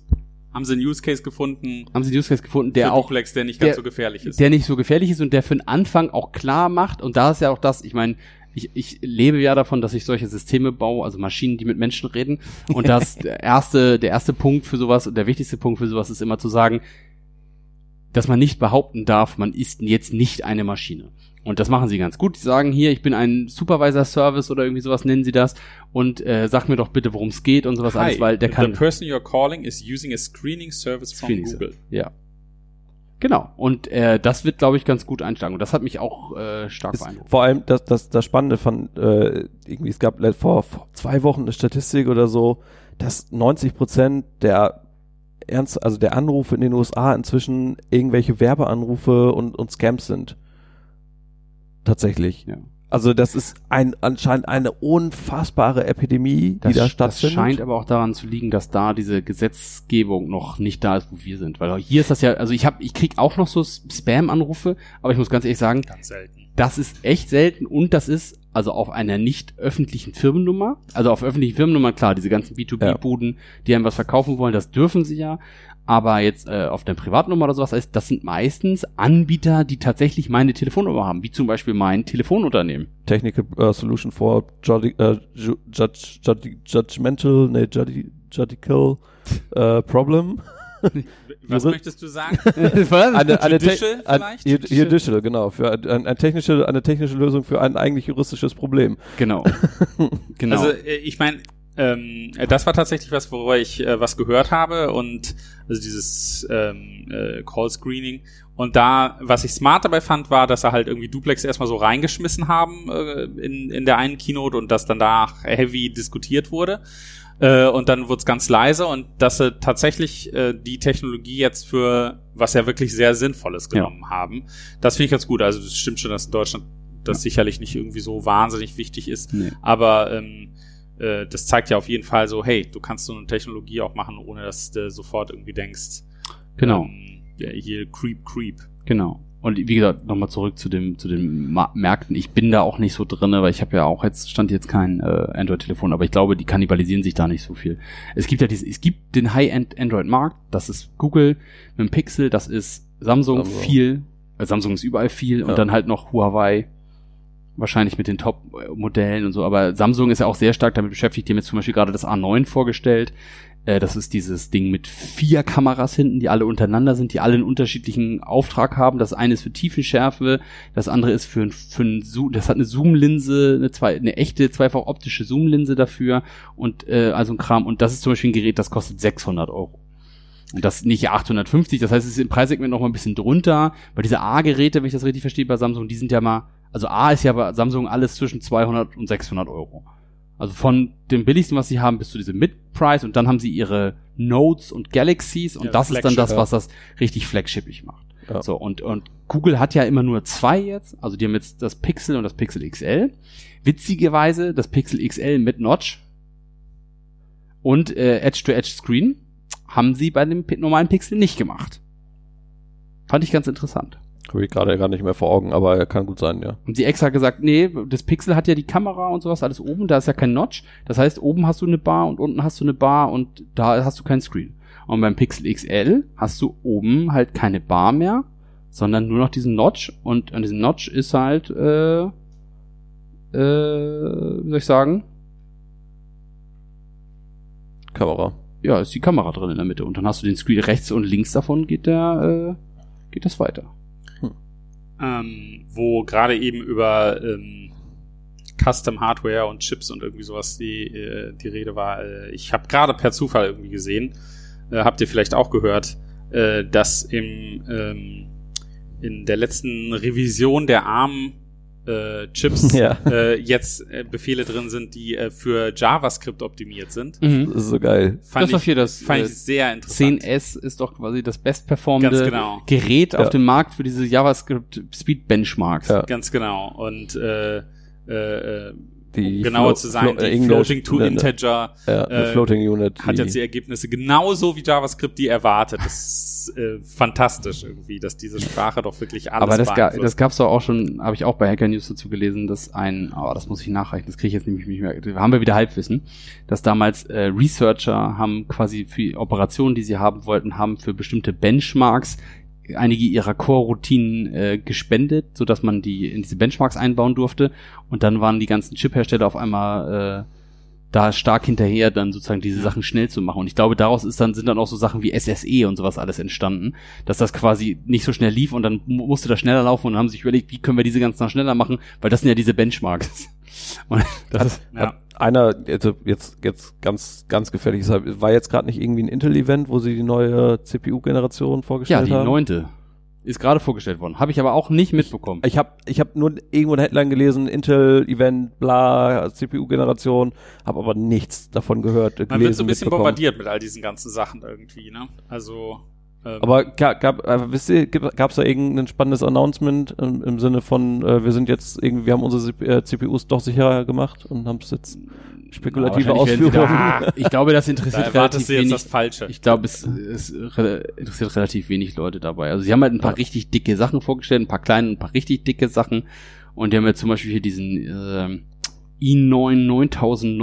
haben sie einen Use Case gefunden, haben sie den Use Case gefunden, der für auch Duplex, der nicht der- ganz so gefährlich ist. der nicht so gefährlich ist und der für den Anfang auch klar macht. Und da ist ja auch das, ich meine, ich, ich lebe ja davon, dass ich solche Systeme baue, also Maschinen, die mit Menschen reden. Und das der erste, der erste Punkt für sowas und der wichtigste Punkt für sowas ist immer zu sagen, dass man nicht behaupten darf, man ist jetzt nicht eine Maschine. Und das machen sie ganz gut. Sie sagen hier, ich bin ein Supervisor-Service oder irgendwie sowas nennen sie das und äh, sag mir doch bitte, worum es geht und sowas alles, weil der kann The person you're calling is using a screening service from Screening Google. Ja. Genau. Und äh, das wird, glaube ich, ganz gut einschlagen. Und das hat mich auch äh, stark Ist beeindruckt. vor allem das, das, das Spannende fand, äh, irgendwie, es gab vor, vor zwei Wochen eine Statistik oder so, dass 90 Prozent der ernst, also der Anrufe in den USA inzwischen irgendwelche Werbeanrufe und, und Scams sind. Tatsächlich. Ja. Also das ist ein anscheinend eine unfassbare Epidemie, Das, die da das stattfindet. scheint aber auch daran zu liegen, dass da diese Gesetzgebung noch nicht da ist, wo wir sind. Weil hier ist das ja, also ich habe, ich krieg auch noch so Spam-Anrufe, aber ich muss ganz ehrlich sagen, Ganz selten. das ist echt selten und das ist also auf einer nicht öffentlichen Firmennummer. Also auf öffentlichen Firmennummern, klar, diese ganzen B2B-Buden, die einem was verkaufen wollen, das dürfen sie ja. Aber jetzt äh, auf der Privatnummer oder sowas, das das sind meistens Anbieter, die tatsächlich meine Telefonnummer haben, wie zum Beispiel mein Telefonunternehmen. Technical uh, Solution for judi uh, ju judge, judge, Judgmental, nee, judi Judical uh, Problem. Was Juri- möchtest du sagen? Eine, eine Judicial ein, vielleicht? Jud- Judicial, genau, für ein, ein, ein technische, eine technische Lösung für ein eigentlich juristisches Problem. Genau. genau. Also äh, ich meine, ähm, äh, das war tatsächlich was, worüber ich äh, was gehört habe und also dieses ähm, äh, Call Screening. Und da, was ich smart dabei fand, war, dass er halt irgendwie Duplex erstmal so reingeschmissen haben äh, in, in der einen Keynote und das danach heavy diskutiert wurde. Äh, und dann wurde es ganz leise und dass sie tatsächlich äh, die Technologie jetzt für was ja wirklich sehr Sinnvolles Ja. genommen haben. Das finde ich ganz gut. Also das stimmt schon, dass in Deutschland das sicherlich nicht irgendwie so wahnsinnig wichtig ist. nee. Aber ähm, äh, das zeigt ja auf jeden Fall so, hey, du kannst so eine Technologie auch machen, ohne dass du sofort irgendwie denkst, Genau. ähm, ja, hier Creep, Creep. Genau. Und wie gesagt, nochmal zurück zu dem zu den Ma Märkten. Ich bin da auch nicht so drinne, weil ich habe ja auch jetzt stand jetzt kein äh, Android-Telefon, aber ich glaube, die kannibalisieren sich da nicht so viel. Es gibt ja diese, es gibt den High-End Android-Markt. Das ist Google mit dem Pixel, das ist Samsung, Samsung. viel. Äh, Samsung ist überall viel Ja. und dann halt noch Huawei. Wahrscheinlich mit den Top-Modellen und so, aber Samsung ist ja auch sehr stark damit beschäftigt. Die haben jetzt zum Beispiel gerade das A9 vorgestellt. Äh, das ist dieses Ding mit vier Kameras hinten, die alle untereinander sind, die alle einen unterschiedlichen Auftrag haben. Das eine ist für Tiefenschärfe, das andere ist für, ein- für ein Zoom, das hat eine Zoomlinse, eine, zwei, eine echte zweifach optische Zoomlinse dafür und äh, also ein Kram. Und das ist zum Beispiel ein Gerät, das kostet 600 Euro. Und das nicht 850, das heißt, es ist im Preissegment noch mal ein bisschen drunter, weil diese A-Geräte, wenn ich das richtig verstehe, bei Samsung, die sind ja mal, also A ist ja bei Samsung alles zwischen 200 und 600 Euro. Also von dem billigsten, was sie haben, bis zu diesem Mid-Price und dann haben sie ihre Notes und Galaxies und Ja, das ist dann das, Flagship, was das richtig flagshipig macht. Ja. So, und, und Google hat ja immer nur zwei jetzt, also die haben jetzt das Pixel und das Pixel XL. Witzigerweise das Pixel XL mit Notch und äh, Edge-to-Edge-Screen haben sie bei dem normalen Pixel nicht gemacht. Fand ich ganz interessant. Habe ich gerade gar nicht mehr vor Augen, aber kann gut sein, ja. Haben sie extra gesagt, nee, das Pixel hat ja die Kamera und sowas alles oben, da ist ja kein Notch. Das heißt, oben hast du eine Bar und unten hast du eine Bar und da hast du kein Screen. Und beim Pixel XL hast du oben halt keine Bar mehr, sondern nur noch diesen Notch und an diesem Notch ist halt, äh, äh, wie soll ich sagen, Kamera. ja, ist die Kamera drin in der Mitte und dann hast du den Screen rechts und links davon geht der, äh, geht das weiter. Ähm, wo gerade eben über ähm, Custom Hardware und Chips und irgendwie sowas die, äh, die Rede war. Äh, ich habe gerade per Zufall irgendwie gesehen, äh, habt ihr vielleicht auch gehört, äh, dass im ähm, in der letzten Revision der ARM äh, Chips Ja. äh, jetzt äh, Befehle drin sind, die äh, für JavaScript optimiert sind. Mhm. Das ist so geil. Fand das ist doch ich, hier das fand äh, ich sehr interessant. 10S ist doch quasi das bestperformende genau. Gerät Ja. auf dem Markt für diese JavaScript Speed Benchmarks. Ja. Ganz genau. Und äh, äh, äh, Die um genauer Flo- zu sein, Flo- die äh, irgendeine- Floating to Integer Ja, äh, Floating Unit. hat die- jetzt die Ergebnisse genauso wie JavaScript die erwartet. Das ist äh, fantastisch irgendwie, dass diese Sprache doch wirklich alles Aber das, ga, das gab's doch auch schon, habe ich auch bei Hacker News dazu gelesen, dass ein, aber das muss ich nachreichen, das kriege ich jetzt nämlich nicht mehr, haben wir wieder Halbwissen, dass damals äh, Researcher haben quasi für Operationen, die sie haben wollten, haben für bestimmte Benchmarks einige ihrer Core-Routinen äh, gespendet, so dass man die in diese Benchmarks einbauen durfte. Und dann waren die ganzen Chip-Hersteller auf einmal äh, da stark hinterher, dann sozusagen diese Sachen schnell zu machen. Und ich glaube, daraus ist dann, sind dann auch so Sachen wie SSE und sowas alles entstanden, dass das quasi nicht so schnell lief und dann mu- musste das schneller laufen und haben sich überlegt, wie können wir diese ganzen Sachen schneller machen, weil das sind ja diese Benchmarks. Und das ist, ja. Einer, also jetzt, jetzt ganz, ganz gefährlich, war jetzt gerade nicht irgendwie ein Intel-Event, wo sie die neue CPU-Generation ja, vorgestellt die haben? Ist gerade vorgestellt worden. Habe ich aber auch nicht mitbekommen. Ich habe ich hab nur irgendwo eine Headline gelesen, Intel, Event, bla, CPU-Generation, habe aber nichts davon gehört, Man wird so ein bisschen bombardiert mit all diesen ganzen Sachen irgendwie, ne? Also. Ähm, Aber gab, gab äh, wisst ihr, gab es da irgendein spannendes Announcement im, im Sinne von, äh, wir sind jetzt irgendwie, wir haben unsere äh, CPUs doch sicherer gemacht und haben es jetzt spekulative Ja, Ausführungen. Da, ich glaube, das da interessiert erwartest relativ du jetzt wenig. das Falsche. Ich glaube, es, es re interessiert relativ wenig Leute dabei. Also sie haben halt ein paar richtig dicke Sachen vorgestellt, ein paar kleine, ein paar richtig dicke Sachen. Und die haben jetzt zum Beispiel hier diesen ähm, i9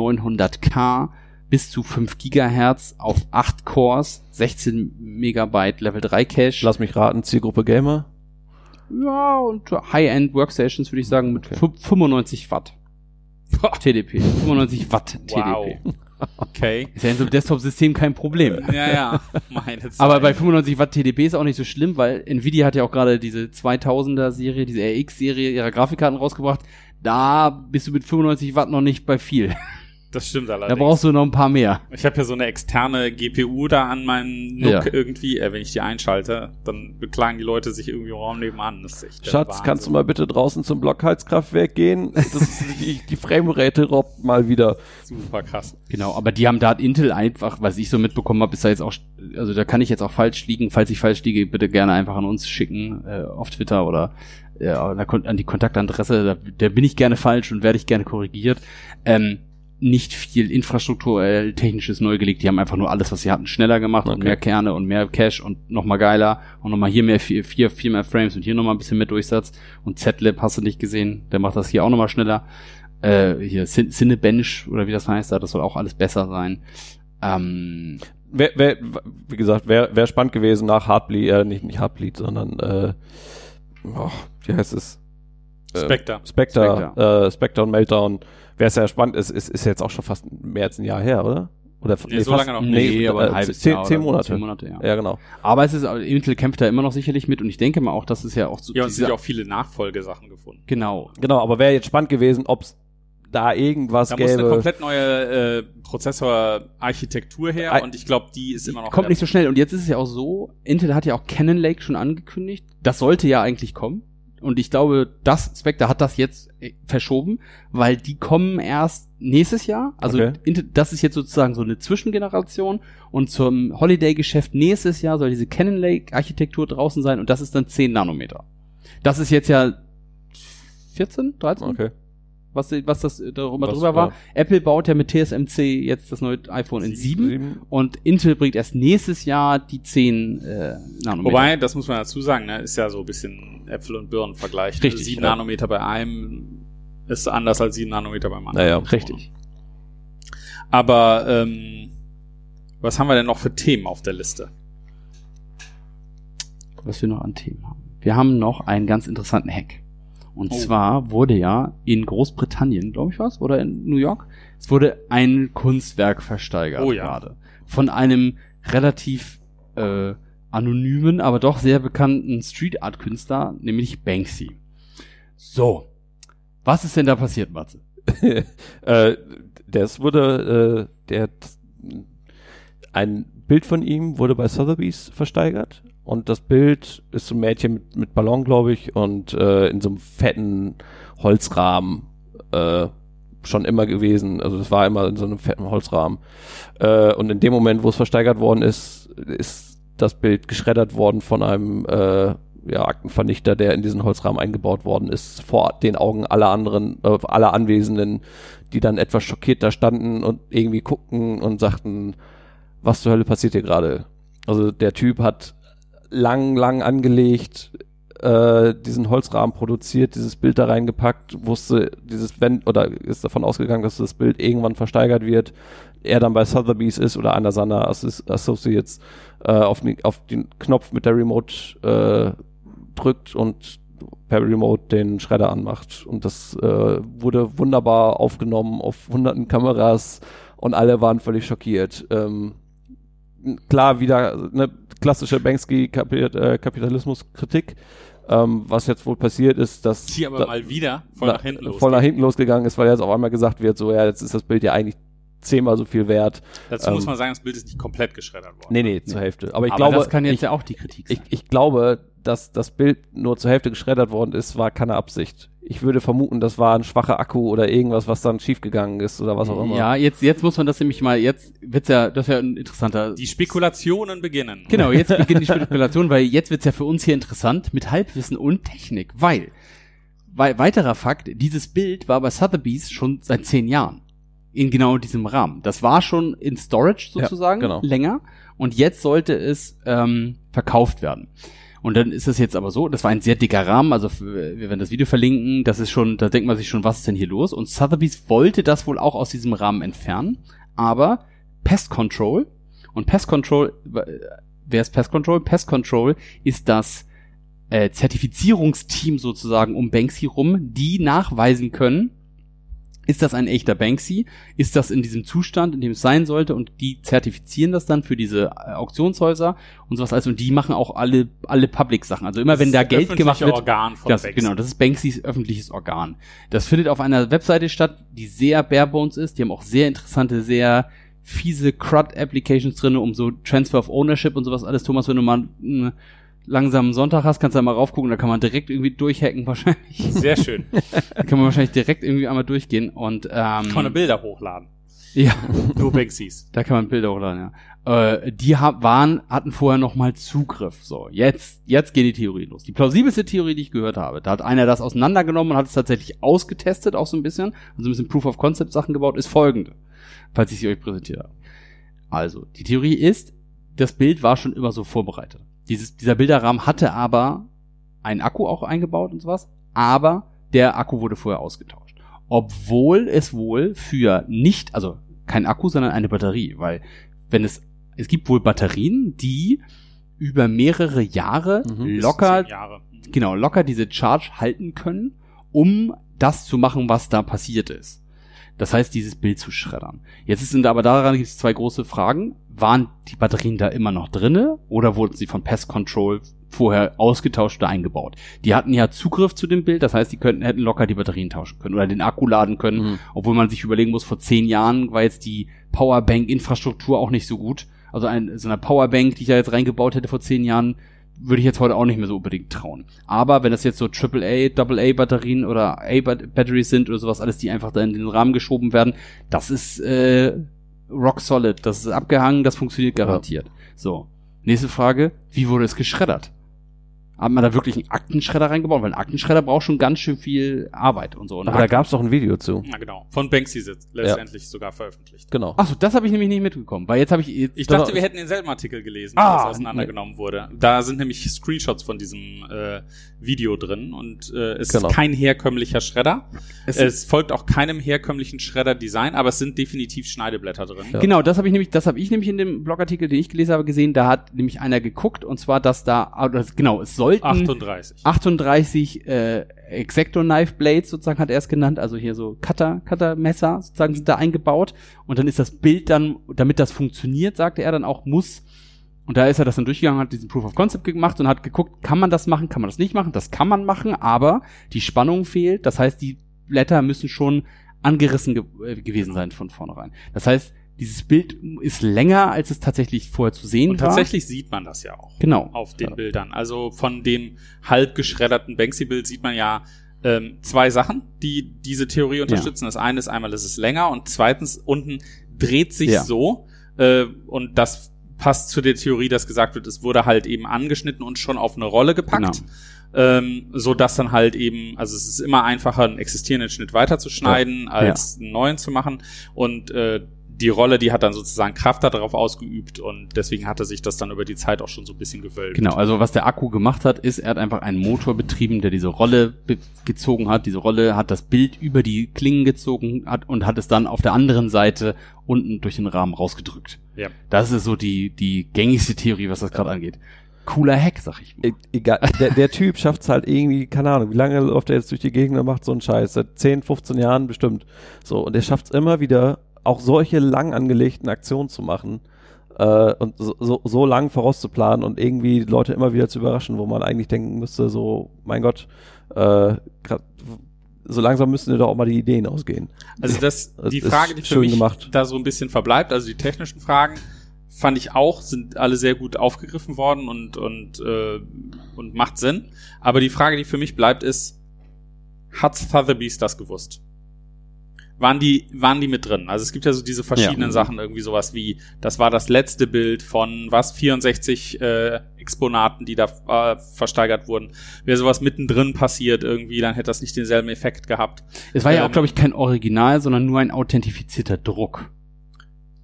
9900K bis zu 5 Gigahertz auf 8 Cores, 16 Megabyte Level 3 Cache. Lass mich raten, Zielgruppe Gamer. Ja, und High-End Workstations würde ich sagen mit Okay. fü- 95 Watt. TDP. 95 Watt Wow. TDP. Okay. Ist ja in so einem Desktop-System kein Problem. Ja, ja. Meine Zeit. Aber bei 95 Watt TDP ist auch nicht so schlimm, weil Nvidia hat ja auch gerade diese 2000er Serie, diese RX-Serie ihrer Grafikkarten rausgebracht. Da bist du mit 95 Watt noch nicht bei viel. Das stimmt Da allerdings. brauchst du noch ein paar mehr. Ich habe ja so eine externe GPU da an meinem NUC Ja. irgendwie. Äh, wenn ich die einschalte, dann beklagen die Leute sich irgendwie im Raum nebenan. Das ist Schatz, Wahnsinn. kannst du mal bitte draußen zum Blockheizkraftwerk gehen? Das ist, die, die Framerate robbt mal wieder. Super krass. Genau, aber die haben da Intel einfach, was ich so mitbekommen habe, ist da jetzt auch, also da kann ich jetzt auch falsch liegen. Falls ich falsch liege, bitte gerne einfach an uns schicken, äh, auf Twitter oder äh, an die Kontaktadresse. Da, da bin ich gerne falsch und werde ich gerne korrigiert. Ähm, nicht viel infrastrukturell technisches neu gelegt. Die haben einfach nur alles, was sie hatten, schneller gemacht und Okay. mehr Kerne und mehr Cache und nochmal geiler und nochmal hier mehr vier, vier, vier mehr Frames und hier nochmal ein bisschen mehr Durchsatz. Und Z-Lab hast du nicht gesehen, der macht das hier auch nochmal schneller. Äh, hier Cin- Cinebench oder wie das heißt, da, das soll auch alles besser sein. Ähm, Wär, wär, wie gesagt, wäre wär spannend gewesen nach Heartbleed, äh, nicht, nicht Heartbleed, sondern, äh, oh, wie heißt es? Äh, Spectre. Spectre, Spectre. Äh, Spectre und Meltdown. Wäre es ja spannend, ist, ist, ist jetzt auch schon fast mehr als ein Jahr her, oder? Oder Nee, so lange noch nicht. Nee, aber ein äh, halbes zehn, Jahr zehn Monate. Zehn Monate, ja. Ja, genau. Aber es ist, Intel kämpft da immer noch sicherlich mit und ich denke mal auch, dass es ja auch so Ja, und es sind ja auch viele Nachfolgesachen gefunden. genau. Genau, aber wäre jetzt spannend gewesen, ob es da irgendwas Da muss eine gäbe. komplett neue äh, Prozessorarchitektur her Ei- und ich glaube, die ist immer noch. Kommt nicht so schnell. Und jetzt ist es ja auch so, Intel hat ja auch Cannon Lake schon angekündigt. Das sollte ja eigentlich kommen. Und ich glaube, das Spectre hat das jetzt äh, verschoben, weil die kommen erst nächstes Jahr. Also Okay. Das ist jetzt sozusagen so eine Zwischengeneration. Und zum Holiday-Geschäft nächstes Jahr soll diese Cannon Lake-Architektur draußen sein. Und das ist dann 10 Nanometer. Das ist jetzt ja 14, 13? Okay. Was, was das äh, darüber Was, drüber war. ja. Apple baut ja mit TSMC jetzt das neue iPhone in 7 und Intel bringt erst nächstes Jahr die 10 äh, Nanometer. Wobei, das muss man dazu sagen, ne, ist ja so ein bisschen Äpfel und Birnen Vergleich. Richtig, 7 ja. Nanometer bei einem ist anders als 7 Nanometer beim anderen. Naja, richtig. Aber ähm, was haben wir denn noch für Themen auf der Liste? Was wir noch an Themen haben. Wir haben noch einen ganz interessanten Hack. Und Oh. zwar wurde ja in Großbritannien, glaube ich was, oder in New York, es wurde ein Kunstwerk versteigert Oh ja. gerade. Von einem relativ äh, anonymen, aber doch sehr bekannten Street Art Künstler, nämlich Banksy. So. Was ist denn da passiert, Matze? äh, das wurde, äh, der, ein Bild von ihm wurde bei Sotheby's versteigert und das Bild ist so ein Mädchen mit, mit Ballon, glaube ich, und äh, in so einem fetten Holzrahmen äh, schon immer gewesen. Also das war immer in so einem fetten Holzrahmen. Äh, und in dem Moment, wo es versteigert worden ist, ist das Bild geschreddert worden von einem äh, ja, Aktenvernichter, der in diesen Holzrahmen eingebaut worden ist, vor den Augen aller anderen, äh, aller Anwesenden, die dann etwas schockiert da standen und irgendwie guckten und sagten, was zur Hölle passiert hier gerade? Also der Typ hat lang, lang angelegt, äh, diesen Holzrahmen produziert, dieses Bild da reingepackt, wusste dieses wenn oder ist davon ausgegangen, dass das Bild irgendwann versteigert wird. Er dann bei Sotheby's ist oder einer seiner Associ- Associates äh, auf, den- auf den Knopf mit der Remote äh, drückt und per Remote den Schredder anmacht. Und das äh, wurde wunderbar aufgenommen auf hunderten Kameras und alle waren völlig schockiert. Ähm, klar, wieder eine klassische Banksy-Kapitalismus-Kritik. Ähm, was jetzt wohl passiert ist, dass Die aber da- mal wieder voll na- nach hinten los. voll nach hinten losgegangen ist, weil jetzt auf einmal gesagt wird, so ja, jetzt ist das Bild ja eigentlich zehnmal so viel wert. Dazu muss ähm, man sagen, das Bild ist nicht komplett geschreddert worden. Nee, nee, zur Hälfte. Aber ich Aber glaube, das kann jetzt ich, ja auch die Kritik sein. ich, ich glaube, dass das Bild nur zur Hälfte geschreddert worden ist, war keine Absicht. Ich würde vermuten, das war ein schwacher Akku oder irgendwas, was dann schiefgegangen ist oder was auch immer. Ja, jetzt, jetzt muss man das nämlich mal, jetzt wird's ja, das ist ja ein interessanter. Die Spekulationen beginnen. Genau, jetzt beginnt die Spekulation, weil jetzt wird's ja für uns hier interessant mit Halbwissen und Technik, weil, weil weiterer Fakt, dieses Bild war bei Sotheby's schon seit zehn Jahren. In genau diesem Rahmen. Das war schon in Storage sozusagen Ja, genau. länger und jetzt sollte es ähm, verkauft werden. Und dann ist es jetzt aber so, das war ein sehr dicker Rahmen, also wir werden das Video verlinken, das ist schon, da denkt man sich schon, was ist denn hier los? Und Sotheby's wollte das wohl auch aus diesem Rahmen entfernen, aber Pest Control und Pest Control, wer ist Pest Control? Pest Control ist das äh, Zertifizierungsteam sozusagen um Banksy rum, die nachweisen können, ist das ein echter Banksy? Ist das in diesem Zustand, in dem es sein sollte? Und die zertifizieren das dann für diese äh, Auktionshäuser und sowas alles. Und die machen auch alle, alle Public-Sachen. Also immer wenn da Das Geld gemacht wird. Organ von das, Banksy. Genau, das ist Banksys öffentliches Organ. Das findet auf einer Webseite statt, die sehr barebones ist. Die haben auch sehr interessante, sehr fiese CRUD-Applications drin, um so Transfer of Ownership und sowas alles. Thomas, wenn du mal einen langsamen Sonntag hast, kannst du da mal raufgucken, da kann man direkt irgendwie durchhacken wahrscheinlich. Sehr schön. Da kann man wahrscheinlich direkt irgendwie einmal durchgehen und ähm, Kann man Bilder hochladen. ja, Nur Banksys. da kann man Bilder hochladen, ja. Äh, die ha waren, hatten vorher noch mal Zugriff. So, jetzt, jetzt geht die Theorie los. Die plausibelste Theorie, die ich gehört habe, da hat einer das auseinandergenommen und hat es tatsächlich ausgetestet, auch so ein bisschen, also ein bisschen Proof of Concept Sachen gebaut, ist folgende, falls ich sie euch präsentiert habe. Also, die Theorie ist, das Bild war schon immer so vorbereitet. Dieses, dieser Bilderrahmen hatte aber einen Akku auch eingebaut und sowas, aber der Akku wurde vorher ausgetauscht. Obwohl es wohl für nicht, also kein Akku, sondern eine Batterie, weil wenn es, es gibt wohl Batterien, die über mehrere Jahre Mhm. Locker, Jahre. genau, locker diese Charge halten können, um das zu machen, was da passiert ist. Das heißt, dieses Bild zu schreddern. Jetzt sind aber daran gibt es zwei große Fragen. Waren die Batterien da immer noch drinne oder wurden sie von Pest Control vorher ausgetauscht oder eingebaut? Die hatten ja Zugriff zu dem Bild, das heißt, die könnten, hätten locker die Batterien tauschen können oder den Akku laden können, Mhm. obwohl man sich überlegen muss, vor zehn Jahren war jetzt die Powerbank-Infrastruktur auch nicht so gut. Also ein, so eine Powerbank, die ich da jetzt reingebaut hätte vor zehn Jahren, würde ich jetzt heute auch nicht mehr so unbedingt trauen. Aber wenn das jetzt so AAA, AA Batterien oder A-Batteries sind oder sowas, alles, die einfach da in den Rahmen geschoben werden, das ist äh, rock solid. Das ist abgehangen, das funktioniert garantiert. So. Nächste Frage, wie wurde es geschreddert? Hat man da wirklich einen Aktenschredder reingebaut? Weil ein Aktenschredder braucht schon ganz schön viel Arbeit und so. Und Aber da gab's doch ein Video zu. Na genau. Von Banksy sitzt letztendlich sogar veröffentlicht. Genau. Achso, das habe ich nämlich nicht mitbekommen, weil jetzt habe ich jetzt Ich dachte, wir hätten denselben Artikel gelesen, Ah, als auseinandergenommen wurde. Da sind nämlich Screenshots von diesem äh, Video drin und äh, es Genau. ist kein herkömmlicher Schredder. Es Es, folgt auch keinem herkömmlichen Schredder-Design, aber es sind definitiv Schneideblätter drin. Ja. Genau, das habe ich nämlich, das habe ich nämlich in dem Blogartikel, den ich gelesen habe, gesehen. Da hat nämlich einer geguckt und zwar, dass da, das- genau, es sollten 38. 38 äh, Exacto Knife Blades sozusagen hat er es genannt, also hier so Cutter, Cutter Messer sozusagen sind da eingebaut und dann ist das Bild dann, damit das funktioniert, sagte er dann auch muss und da ist er das dann durchgegangen, hat diesen Proof of Concept gemacht und hat geguckt, kann man das machen, kann man das nicht machen, das kann man machen, aber die Spannung fehlt, das heißt, die Blätter müssen schon angerissen ge äh, gewesen sein von vornherein. Das heißt, dieses Bild ist länger, als es tatsächlich vorher zu sehen Und war. tatsächlich sieht man das ja auch Genau. auf den Ja. Bildern. Also von dem halb geschredderten Banksy-Bild sieht man ja ähm, zwei Sachen, die diese Theorie unterstützen. Das eine ist einmal, es ist länger und zweitens unten dreht sich Ja. so äh, und das passt zu der Theorie, dass gesagt wird, es wurde halt eben angeschnitten und schon auf eine Rolle gepackt. Ähm, so dass dann halt eben, also es ist immer einfacher, einen existierenden Schnitt weiterzuschneiden, als einen neuen zu machen. Und äh, die Rolle, die hat dann sozusagen Kraft darauf ausgeübt und deswegen hatte sich das dann über die Zeit auch schon so ein bisschen gewölbt. Genau, also was der Akku gemacht hat, ist, er hat einfach einen Motor betrieben, der diese Rolle be- gezogen hat. Diese Rolle hat das Bild über die Klingen gezogen hat und hat es dann auf der anderen Seite unten durch den Rahmen rausgedrückt. Ja. Das ist so die, die gängigste Theorie, was das gerade angeht. Cooler Hack, sag ich mal. E egal, der, der Typ schafft's halt irgendwie, keine Ahnung, wie lange läuft er jetzt durch die Gegend und macht so einen Scheiß? Seit 10, 15 Jahren bestimmt. So, und er schafft's immer wieder, auch solche lang angelegten Aktionen zu machen äh, und so, so, so lang vorauszuplanen und irgendwie Leute immer wieder zu überraschen, wo man eigentlich denken müsste, so, mein Gott, äh, grad, so langsam müssen dir doch auch mal die Ideen ausgehen. Also das, Das die ist Frage, die für mich gemacht. da so ein bisschen verbleibt, also die technischen Fragen, fand ich auch, sind alle sehr gut aufgegriffen worden und, und, äh, und macht Sinn. Aber die Frage, die für mich bleibt, ist, hat Sotheby's das gewusst? Waren die, waren die mit drin. Also es gibt ja so diese verschiedenen Ja. Sachen, irgendwie sowas wie, das war das letzte Bild von was, 64 äh, Exponaten, die da äh, versteigert wurden. Wäre sowas mittendrin passiert irgendwie, dann hätte das nicht denselben Effekt gehabt. Es war ja auch, Ähm, glaube ich, kein Original, sondern nur ein authentifizierter Druck.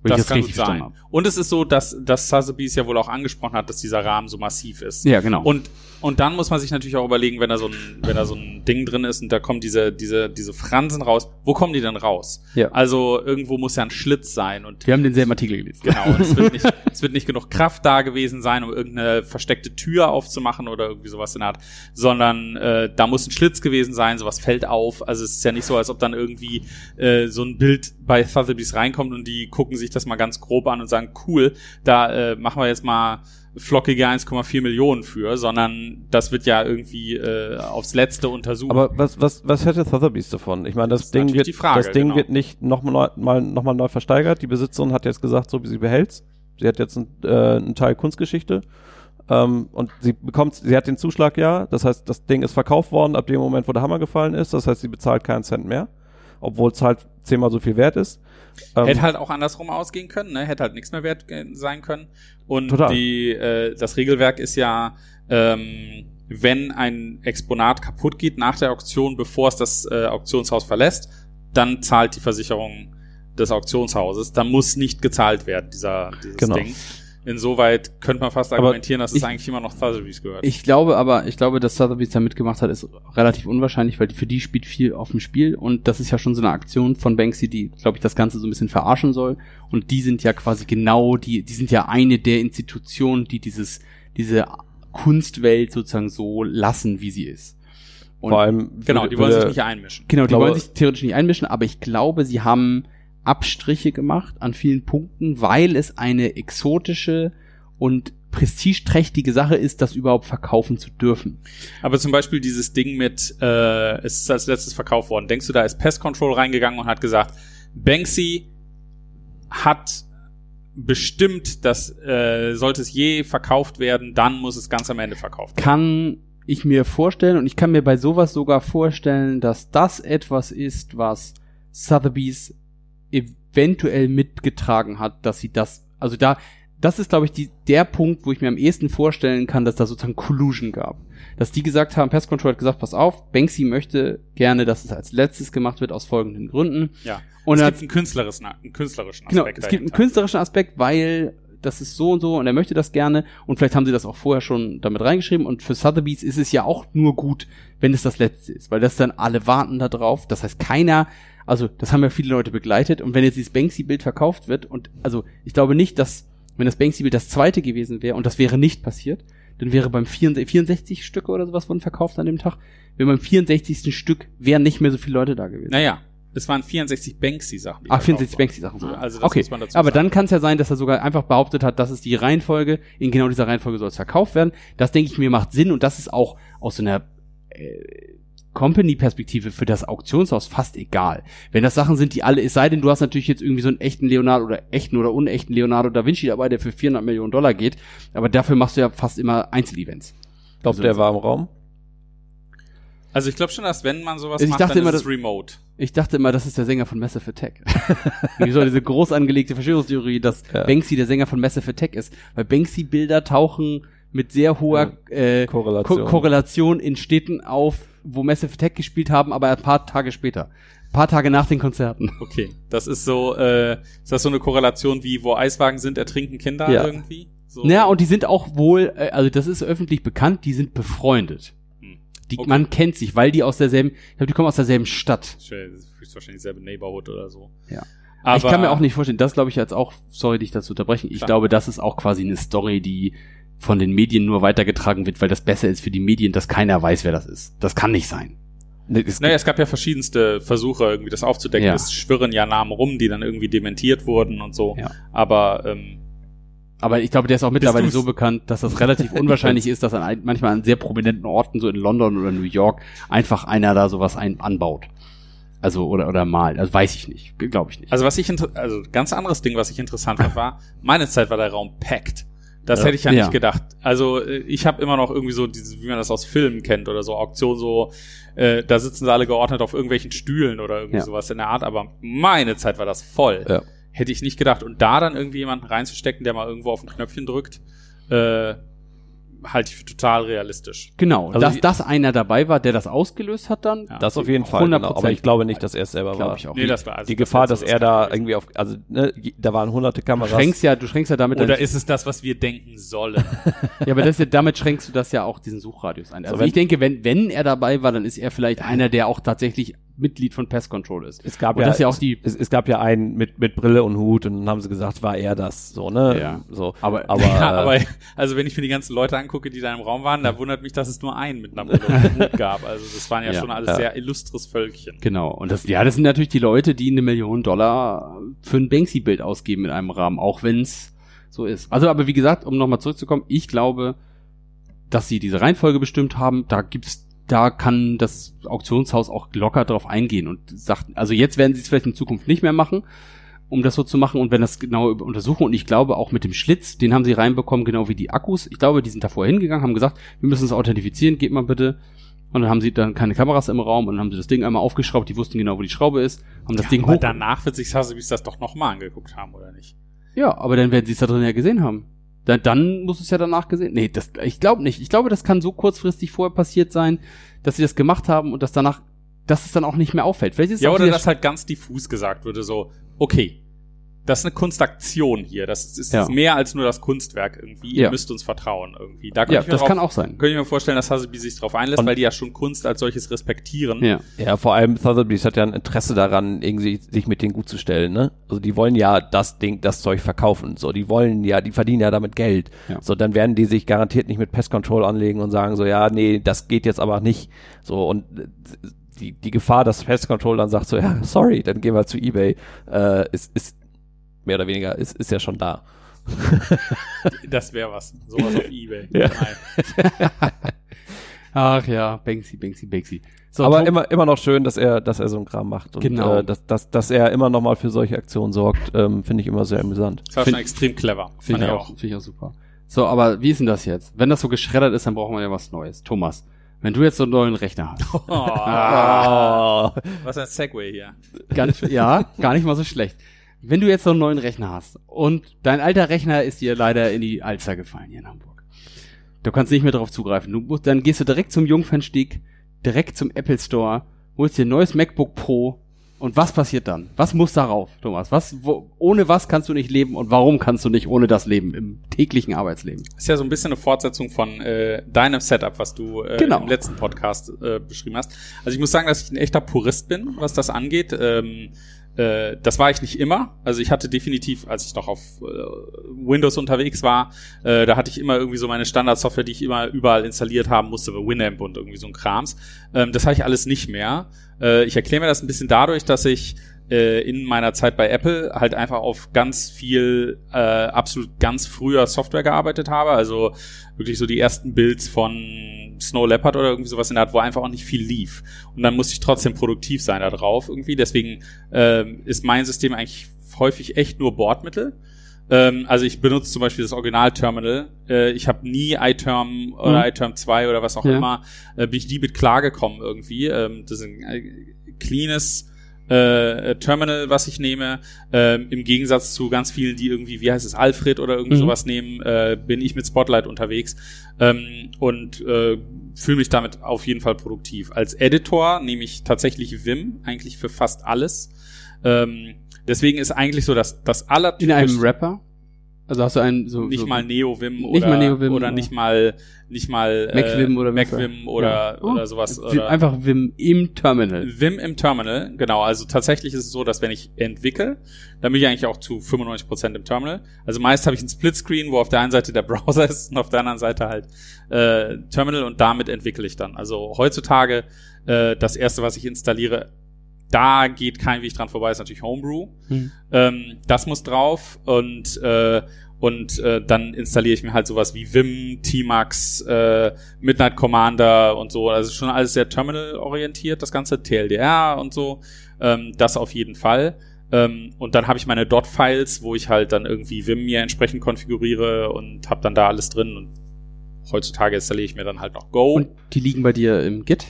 Wenn ich das richtig verstanden habe. Und es ist so, dass, dass Sotheby's ja wohl auch angesprochen hat, dass dieser Rahmen so massiv ist. Ja, genau. Und, und dann muss man sich natürlich auch überlegen, wenn da so ein, wenn da so ein Ding drin ist und da kommen diese, diese, diese Fransen raus, wo kommen die denn raus? Ja. Also irgendwo muss ja ein Schlitz sein und wir haben denselben Artikel gelesen. Genau, und es wird, nicht, es wird nicht genug Kraft da gewesen sein, um irgendeine versteckte Tür aufzumachen oder irgendwie sowas in der Art, sondern äh, da muss ein Schlitz gewesen sein, sowas fällt auf. Also es ist ja nicht so, als ob dann irgendwie äh, so ein Bild bei Sotheby's reinkommt und die gucken sich das mal ganz grob an und sagen, cool, da äh, machen wir jetzt mal flockige 1,4 Millionen für, sondern das wird ja irgendwie äh, aufs Letzte untersucht. Aber was, was, was hätte Sotheby's davon? Ich meine, das, Das Ding wird, Frage, das Ding genau. wird nicht nochmal neu, mal, noch mal neu versteigert. Die Besitzerin hat jetzt gesagt, so wie sie behält's. Sie hat jetzt ein, äh, einen Teil Kunstgeschichte. Ähm, und sie bekommt, sie hat den Zuschlag ja. Das heißt, das Ding ist verkauft worden ab dem Moment, wo der Hammer gefallen ist. Das heißt, sie bezahlt keinen Cent mehr. Obwohl es halt zehnmal so viel wert ist. Ähm, Hätte halt auch andersrum ausgehen können, ne? Hätte halt nichts mehr wert sein können. Und Total. die, äh, das Regelwerk ist ja, ähm, wenn ein Exponat kaputt geht nach der Auktion, bevor es das äh, Auktionshaus verlässt, dann zahlt die Versicherung des Auktionshauses. Dann muss nicht gezahlt werden, dieser, dieses Genau. Ding. Insoweit könnte man fast Aber argumentieren, dass es ich- eigentlich immer noch Sotheby's gehört. Ich glaube aber, ich glaube, dass Sotheby's da mitgemacht hat, ist relativ unwahrscheinlich, weil für die spielt viel auf dem Spiel und das ist ja schon so eine Aktion von Banksy, die, glaube ich, das Ganze so ein bisschen verarschen soll und die sind ja quasi genau, die, die sind ja eine der Institutionen, die dieses, diese Kunstwelt sozusagen so lassen, wie sie ist. Und vor allem. genau, die wollen sich nicht einmischen. Genau, die glaube- wollen sich theoretisch nicht einmischen, aber ich glaube, sie haben Abstriche gemacht an vielen Punkten, weil es eine exotische und prestigeträchtige Sache ist, das überhaupt verkaufen zu dürfen. Aber zum Beispiel dieses Ding mit, äh, es ist als letztes verkauft worden. Denkst du, da ist Pest Control reingegangen und hat gesagt, Banksy hat bestimmt, dass äh, sollte es je verkauft werden, dann muss es ganz am Ende verkauft werden. Kann ich mir vorstellen und ich kann mir bei sowas sogar vorstellen, dass das etwas ist, was Sotheby's eventuell mitgetragen hat, dass sie das, also da, das ist, glaube ich, die, der Punkt, wo ich mir am ehesten vorstellen kann, dass da sozusagen Collusion gab. Dass die gesagt haben, Pest Control hat gesagt, pass auf, Banksy möchte gerne, dass es als letztes gemacht wird, aus folgenden Gründen. Ja. Und es gibt einen künstlerischen, einen künstlerischen Genau, Aspekt es gibt einen dahinter. künstlerischen Aspekt, weil das ist so und so und er möchte das gerne und vielleicht haben sie das auch vorher schon damit reingeschrieben und für Sotheby's ist es ja auch nur gut, wenn es das letzte ist, weil das dann alle warten da drauf, das heißt keiner, also das haben ja viele Leute begleitet und wenn jetzt dieses Banksy-Bild verkauft wird und also ich glaube nicht, dass wenn das Banksy-Bild das zweite gewesen wäre und das wäre nicht passiert, dann wäre beim 64, 64 Stücke oder sowas wurden verkauft an dem Tag, wäre beim 64. Stück wären nicht mehr so viele Leute da gewesen. Naja, es waren 64 Banksy-Sachen. Ah, verkauft 64 wurden. Banksy-Sachen sogar. Also das okay, muss man dazu aber sagen. dann kann es ja sein, dass er sogar einfach behauptet hat, das ist die Reihenfolge, in genau dieser Reihenfolge soll es verkauft werden. Das denke ich mir macht Sinn und das ist auch aus so einer äh, Company-Perspektive für das Auktionshaus fast egal. Wenn das Sachen sind, die alle, es sei denn, du hast natürlich jetzt irgendwie so einen echten Leonardo oder echten oder unechten Leonardo da Vinci dabei, der für 400 Millionen Dollar geht, aber dafür machst du ja fast immer Einzelevents. Glaubt Also- der war im Raum? Also ich glaube schon, dass wenn man sowas Also ich macht, dachte dann immer, ist es das- remote. Ich dachte immer, das ist der Sänger von Massive Attack. Wie so diese groß angelegte Verschwörungstheorie, dass Ja. Banksy der Sänger von Massive Attack ist. Weil Banksy-Bilder tauchen mit sehr hoher äh, Korrelation. Ko Korrelation in Städten auf, wo Massive Attack gespielt haben, aber ein paar Tage später. Ein paar Tage nach den Konzerten. Okay, das ist so, äh, ist das so eine Korrelation wie, wo Eiswagen sind, ertrinken Kinder Ja. irgendwie? So. Naja, und die sind auch wohl, äh, also das ist öffentlich bekannt, die sind befreundet. Hm. Die, Okay. Man kennt sich, weil die aus derselben, ich glaube, die kommen aus derselben Stadt. Das ist höchstwahrscheinlich selbe Neighborhood oder so. Ja. Aber ich kann mir auch nicht vorstellen, das glaube ich jetzt auch, sorry, dich dazu unterbrechen, ich Klar. glaube, das ist auch quasi eine Story, die von den Medien nur weitergetragen wird, weil das besser ist für die Medien, dass keiner weiß, wer das ist. Das kann nicht sein. Nee, es Naja, es gab ja verschiedenste Versuche, irgendwie das aufzudecken. Ja. Es schwirren ja Namen rum, die dann irgendwie dementiert wurden und so. Ja. Aber ähm, Aber ich glaube, der ist auch mittlerweile so bekannt, dass das relativ unwahrscheinlich ist, dass an manchmal an sehr prominenten Orten, so in London oder New York, einfach einer da sowas ein, anbaut. Also, oder, oder mal. Also weiß ich nicht. Glaube ich nicht. Also was ich, also ganz anderes Ding, was ich interessant fand, war, meine Zeit war der Raum packed. Das Ja. hätte ich ja, Ja. nicht gedacht. Also äh, ich habe immer noch irgendwie so diese, wie man das aus Filmen kennt oder so Auktion so, äh, da sitzen sie alle geordnet auf irgendwelchen Stühlen oder irgendwie Ja. sowas in der Art. Aber meine Zeit war das voll. Ja. Hätte ich nicht gedacht. Und da dann irgendwie jemanden reinzustecken, der mal irgendwo auf ein Knöpfchen drückt, äh, halte ich für total realistisch. genau. Also dass, dass einer dabei war, der das ausgelöst hat dann, Ja. Das auf jeden Fall. Genau. Aber 100%. ich glaube nicht, dass er es selber war. ich auch Nee, das war also Die Gefahr, das dass wäre er so da das irgendwie auf, also ne, da waren hunderte Du Kameras. schränkst ja, du schränkst ja damit Oder ist es das, was wir denken sollen? Ja, aber das damit schränkst du das ja auch diesen Suchradius ein. Also wenn- ich denke, wenn, wenn er dabei war, dann ist er vielleicht einer, der auch tatsächlich Mitglied von Pest Control ist. Es gab Und ja, das ist ja auch die- es, es gab ja einen mit, mit Brille und Hut und dann haben sie gesagt, war er das, so, ne? Ja. So. Aber- aber, ja, äh, aber also wenn ich mir die ganzen Leute angucke, die da im Raum waren, da wundert mich, dass es nur einen mit einer Brille und Hut gab. Also das waren ja, Ja, schon alles ja. sehr illustres Völkchen. Genau. Und das, ja, das sind natürlich die Leute, die eine Million Dollar für ein Banksy-Bild ausgeben in einem Rahmen, auch wenn es so ist. Also, aber wie gesagt, um nochmal zurückzukommen, ich glaube, dass sie diese Reihenfolge bestimmt haben, da gibt's, da kann das Auktionshaus auch locker drauf eingehen und sagt, also jetzt werden sie es vielleicht in Zukunft nicht mehr machen, um das so zu machen und wenn das genau untersuchen und ich glaube auch mit dem Schlitz, den haben sie reinbekommen, genau wie die Akkus. Ich glaube, die sind davor hingegangen, haben gesagt, wir müssen es authentifizieren, geht mal bitte. Und dann haben sie dann keine Kameras im Raum und dann haben sie das Ding einmal aufgeschraubt, die wussten genau, wo die Schraube ist, haben das ja, Ding aber hoch. danach wird sich Sotheby's das doch nochmal angeguckt haben, oder nicht? Ja, aber dann werden sie es da drin ja gesehen haben. Dann, dann muss es ja danach gesehen. Nee, das, ich glaube nicht. Ich glaube, das kann so kurzfristig vorher passiert sein, dass sie das gemacht haben und dass danach, dass es dann auch nicht mehr auffällt. Ja, oder dass halt ganz diffus gesagt würde, so, okay, das ist eine Kunstaktion hier. Das ist Ja. mehr als nur das Kunstwerk irgendwie. Ja. Ihr müsst uns vertrauen irgendwie. Da könnte ja, ich mir das drauf, kann auch sein. könnte ich mir vorstellen, dass Sotheby's sich drauf einlässt, Und- weil die ja schon Kunst als solches respektieren. Ja. ja, vor allem Sotheby's hat ja ein Interesse daran, irgendwie sich mit denen gut zu stellen, ne? Also die wollen ja das Ding, das Zeug verkaufen. So, die wollen ja, die verdienen ja damit Geld. Ja. So, dann werden die sich garantiert nicht mit Pest Control anlegen und sagen so, ja, nee, das geht jetzt aber nicht. So, und die, die Gefahr, dass Pest Control dann sagt so, ja, sorry, dann gehen wir zu Ebay, äh, ist, ist mehr oder weniger, ist, ist ja schon da. Das wäre was. Sowas auf Ebay. Ja. Ach ja, Banksy, Banksy, Banksy. So, aber Tom- immer, immer noch schön, dass er, dass er so einen Kram macht und Genau. äh, dass, dass, dass er immer noch mal für solche Aktionen sorgt, ähm, finde ich immer sehr amüsant. Das war Find- schon extrem clever. Finde ich auch, finde ich auch super. So, aber wie ist denn das jetzt? Wenn das so geschreddert ist, dann brauchen wir ja was Neues. Thomas, wenn du jetzt so einen neuen Rechner hast. Oh, Ah. was ein Segway hier. Gar nicht, ja, gar nicht mal so schlecht. Wenn du jetzt so einen neuen Rechner hast und dein alter Rechner ist dir leider in die Alster gefallen hier in Hamburg. Du kannst nicht mehr darauf zugreifen. Du musst, dann gehst du direkt zum Jungfernstieg, direkt zum Apple Store, holst dir ein neues MacBook Pro und was passiert dann? Was muss darauf, Thomas? Was, wo, ohne was kannst du nicht leben und warum kannst du nicht ohne das leben im täglichen Arbeitsleben? Ist ja so ein bisschen eine Fortsetzung von äh, deinem Setup, was du äh, Genau. im letzten Podcast äh, beschrieben hast. Also ich muss sagen, dass ich ein echter Purist bin, was das angeht. Ähm, äh, das war ich nicht immer. Also ich hatte definitiv, als ich noch auf äh, Windows unterwegs war, äh, da hatte ich immer irgendwie so meine Standardsoftware, die ich immer überall installiert haben musste, bei Winamp und irgendwie so ein Krams. Ähm, das habe ich alles nicht mehr. Äh, ich erkläre mir das ein bisschen dadurch, dass ich äh, in meiner Zeit bei Apple halt einfach auf ganz viel äh, absolut ganz früher Software gearbeitet habe. Also wirklich so die ersten Builds von Snow Leopard oder irgendwie sowas in der Art, wo einfach auch nicht viel lief. Und dann musste ich trotzdem produktiv sein da drauf irgendwie. Deswegen ähm, ist mein System eigentlich häufig echt nur Bordmittel. Ähm, also ich benutze zum Beispiel das Original-Terminal. Äh, ich habe nie iTerm oder Mhm. iTerm 2 oder was auch Ja. immer, äh, bin ich nie mit klargekommen irgendwie. Ähm, das ist ein äh, cleanes äh, Terminal, was ich nehme. Ähm, Im Gegensatz zu ganz vielen, die irgendwie, wie heißt es, Alfred oder irgend Mhm. sowas nehmen, äh, bin ich mit Spotlight unterwegs ähm, und äh, fühle mich damit auf jeden Fall produktiv. Als Editor nehme ich tatsächlich Vim, eigentlich für fast alles. Ähm, deswegen ist eigentlich so, dass das aller In einem Rapper? Also hast du einen so nicht so, mal NeoVim Nicht oder mal NeoVim oder oder- nicht mal nicht mal MacVim oder was? MacVim oder Ja. Oh. oder sowas oder einfach Vim im Terminal. Vim im Terminal, genau. Also tatsächlich ist es so, dass wenn ich entwickle, dann bin ich eigentlich auch zu 95% im Terminal. Also meist habe ich ein Splitscreen, wo auf der einen Seite der Browser ist und auf der anderen Seite halt äh, Terminal und damit entwickle ich dann. Also heutzutage äh, das erste, was ich installiere, da geht kein Weg dran vorbei, ist natürlich Homebrew. Hm. Ähm, das muss drauf und äh, Und äh, dann installiere ich mir halt sowas wie Vim, Tmax, äh, Midnight Commander und so. Also schon alles sehr terminal-orientiert, das ganze TLDR und so. Ähm, das auf jeden Fall. Ähm, und dann habe ich meine Dot-Files, wo ich halt dann irgendwie Vim mir entsprechend konfiguriere und habe dann da alles drin. Und heutzutage installiere ich mir dann halt noch Go. Und die liegen bei dir im Git?